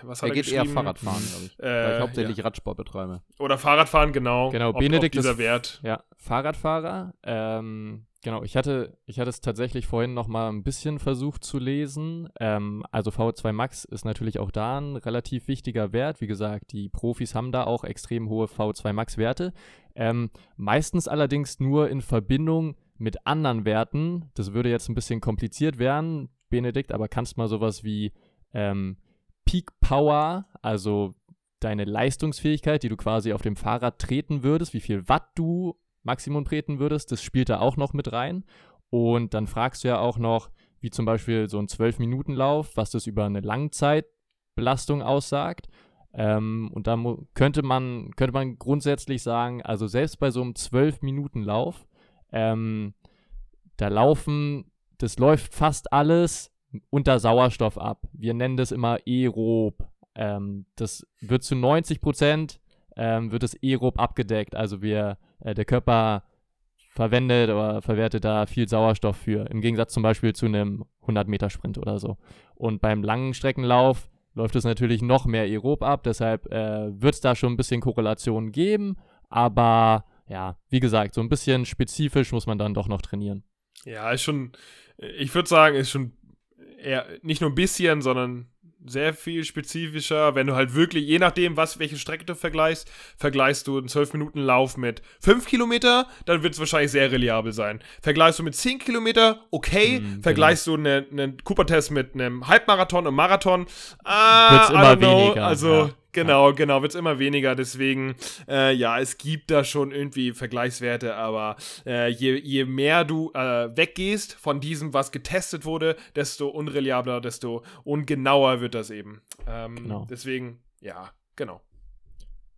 Speaker 3: was hat
Speaker 1: er
Speaker 3: er,
Speaker 1: geht eher? Fahrradfahren, glaube ich. weil
Speaker 3: Äh,
Speaker 1: ich hauptsächlich Radsport betreibe.
Speaker 3: Oder Fahrradfahren, genau.
Speaker 2: Genau,
Speaker 3: ob,
Speaker 2: Benedikt
Speaker 3: ob dieser
Speaker 2: ist-
Speaker 3: Wert.
Speaker 2: Ja, Fahrradfahrer. Ähm, genau, ich hatte, ich hatte es tatsächlich vorhin noch mal ein bisschen versucht zu lesen. Ähm, also VO2 Max ist natürlich auch da ein relativ wichtiger Wert. Wie gesagt, die Profis haben da auch extrem hohe VO2 Max Werte. Ähm, meistens allerdings nur in Verbindung mit anderen Werten. Das würde jetzt ein bisschen kompliziert werden, Benedikt, aber kannst mal sowas wie ähm, Peak Power, also deine Leistungsfähigkeit, die du quasi auf dem Fahrrad treten würdest, wie viel Watt du Maximum treten würdest, das spielt da auch noch mit rein. Und dann fragst du ja auch noch, wie zum Beispiel so ein 12-Minuten-Lauf, was das über eine Langzeitbelastung aussagt. Ähm, und da könnte man, könnte man grundsätzlich sagen, also selbst bei so einem 12-Minuten-Lauf, ähm, da laufen, das läuft fast alles unter Sauerstoff ab. Wir nennen das immer aerob. Ähm, das wird zu 90 Prozent ähm, wird es aerob abgedeckt. Also wir, äh, der Körper verwendet oder verwertet da viel Sauerstoff für, im Gegensatz zum Beispiel zu einem 100-Meter-Sprint oder so. Und beim langen Streckenlauf läuft es natürlich noch mehr aerob ab, deshalb äh, wird es da schon ein bisschen Korrelation geben, aber ja, wie gesagt, so ein bisschen spezifisch muss man dann doch noch trainieren.
Speaker 3: Ja, ist schon, ich würde sagen, ist schon eher nicht nur ein bisschen, sondern sehr viel spezifischer. Wenn du halt wirklich, je nachdem, was, welche Strecke du vergleichst, vergleichst du einen 12-Minuten-Lauf mit 5 Kilometer, dann wird es wahrscheinlich sehr reliabel sein. Vergleichst du mit 10 Kilometer, okay. Mhm, vergleichst genau. du einen eine Cooper-Test mit einem Halbmarathon und Marathon, ah,
Speaker 2: wird's immer weniger.
Speaker 3: Also, ja. Genau, genau, wird es immer weniger. Deswegen, äh, ja, es gibt da schon irgendwie Vergleichswerte, aber äh, je, je mehr du äh, weggehst von diesem, was getestet wurde, desto unreliabler, desto ungenauer wird das eben. Ähm, genau. Deswegen, ja, genau.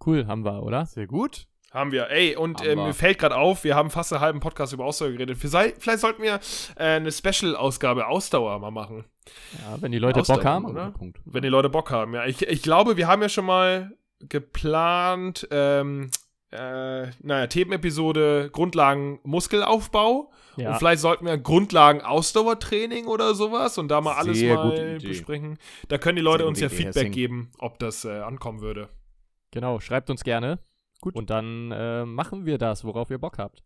Speaker 2: Cool, haben wir, oder?
Speaker 1: Sehr gut.
Speaker 3: Haben wir. Ey, und äh, mir fällt gerade auf, wir haben fast einen halben Podcast über Ausdauer geredet. Vielleicht sollten wir äh, eine Special-Ausgabe Ausdauer mal machen.
Speaker 2: Ja, wenn die Leute Ausdauer, Bock haben.
Speaker 3: Oder? Wenn die Leute Bock haben, ja. Ich, ich glaube, wir haben ja schon mal geplant, ähm, äh, naja, Themenepisode Grundlagen Muskelaufbau. Ja. Und vielleicht sollten wir Grundlagen Ausdauertraining oder sowas und da mal alles Sehr mal besprechen. Da können die Leute uns ja Feedback geben, ob das äh, ankommen würde.
Speaker 2: Genau, schreibt uns gerne. Gut. Und dann äh, machen wir das, worauf ihr Bock habt.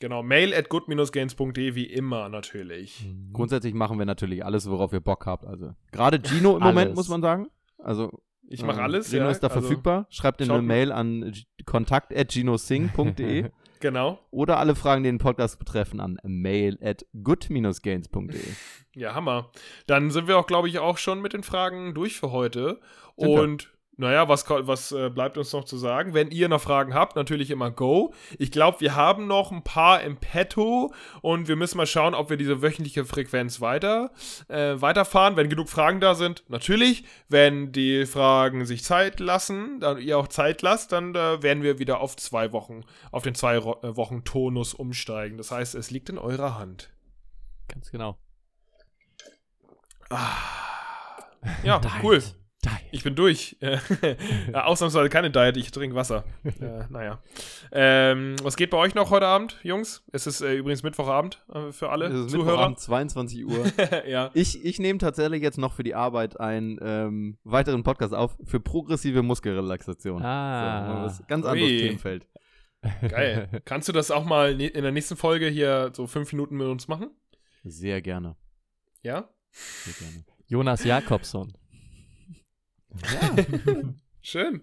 Speaker 3: Genau, mail at good-gains.de wie immer natürlich.
Speaker 1: Mhm. Grundsätzlich machen wir natürlich alles, worauf ihr Bock habt. Also gerade Gino im Moment, muss man sagen. Also
Speaker 3: ich mache ähm, alles.
Speaker 1: Gino
Speaker 3: ja,
Speaker 1: ist da also, verfügbar. Schreibt in eine Mail an kontakt at ginosing.de.
Speaker 3: genau.
Speaker 1: Oder alle Fragen, die den Podcast betreffen, an mail at good-gains.de.
Speaker 3: Ja, Hammer. Dann sind wir auch, glaube ich, auch schon mit den Fragen durch für heute. Sind Und wir? Naja, was, was äh, bleibt uns noch zu sagen? Wenn ihr noch Fragen habt, natürlich immer go. Ich glaube, wir haben noch ein paar im Petto und wir müssen mal schauen, ob wir diese wöchentliche Frequenz weiter, äh, weiterfahren. Wenn genug Fragen da sind, natürlich. Wenn die Fragen sich Zeit lassen, dann ihr auch Zeit lasst, dann äh, werden wir wieder auf zwei Wochen, auf den zwei Ro äh, Wochen Tonus umsteigen. Das heißt, es liegt in eurer Hand.
Speaker 2: Ganz genau.
Speaker 3: Ah. Ja, cool. Diet. Ich bin durch. ja, ausnahmsweise keine Diet, ich trinke Wasser. äh, naja. Ähm, was geht bei euch noch heute Abend, Jungs? Es ist äh, übrigens Mittwochabend äh, für alle es ist Zuhörer. Mittwochabend,
Speaker 1: 22 Uhr. ja. Ich, ich nehme tatsächlich jetzt noch für die Arbeit einen ähm, weiteren Podcast auf für progressive Muskelrelaxation.
Speaker 2: Ah.
Speaker 1: So, ganz anderes Ui. Themenfeld.
Speaker 3: Geil. Kannst du das auch mal in der nächsten Folge hier so fünf Minuten mit uns machen?
Speaker 1: Sehr gerne.
Speaker 3: Ja?
Speaker 2: Sehr gerne. Jonas Jakobsson.
Speaker 3: Ja. Schön.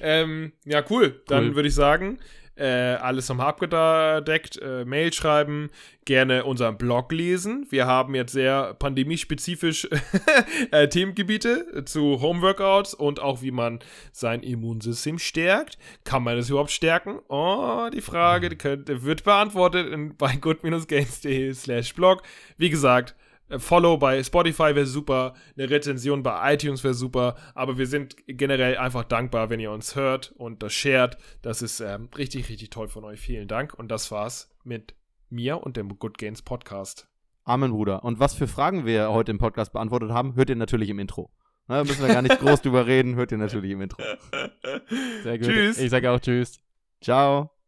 Speaker 3: Ähm, ja, cool. Dann cool. würde ich sagen, äh, alles nochmal abgedeckt. Äh, Mail schreiben, gerne unseren Blog lesen. Wir haben jetzt sehr pandemiespezifisch äh, Themengebiete zu Homeworkouts und auch wie man sein Immunsystem stärkt. Kann man das überhaupt stärken? Oh, die Frage die könnt, wird beantwortet in, bei good-gains.de slash blog. Wie gesagt, Follow bei Spotify wäre super, eine Rezension bei iTunes wäre super, aber wir sind generell einfach dankbar, wenn ihr uns hört und das shared. Das ist ähm, richtig, richtig toll von euch. Vielen Dank. Und das war's mit mir und dem Good Gains Podcast.
Speaker 1: Amen, Bruder. Und was für Fragen wir heute im Podcast beantwortet haben, hört ihr natürlich im Intro. Da müssen wir gar nicht groß drüber reden, hört ihr natürlich im Intro.
Speaker 2: Sehr gut. Tschüss. Ich sage auch Tschüss.
Speaker 1: Ciao.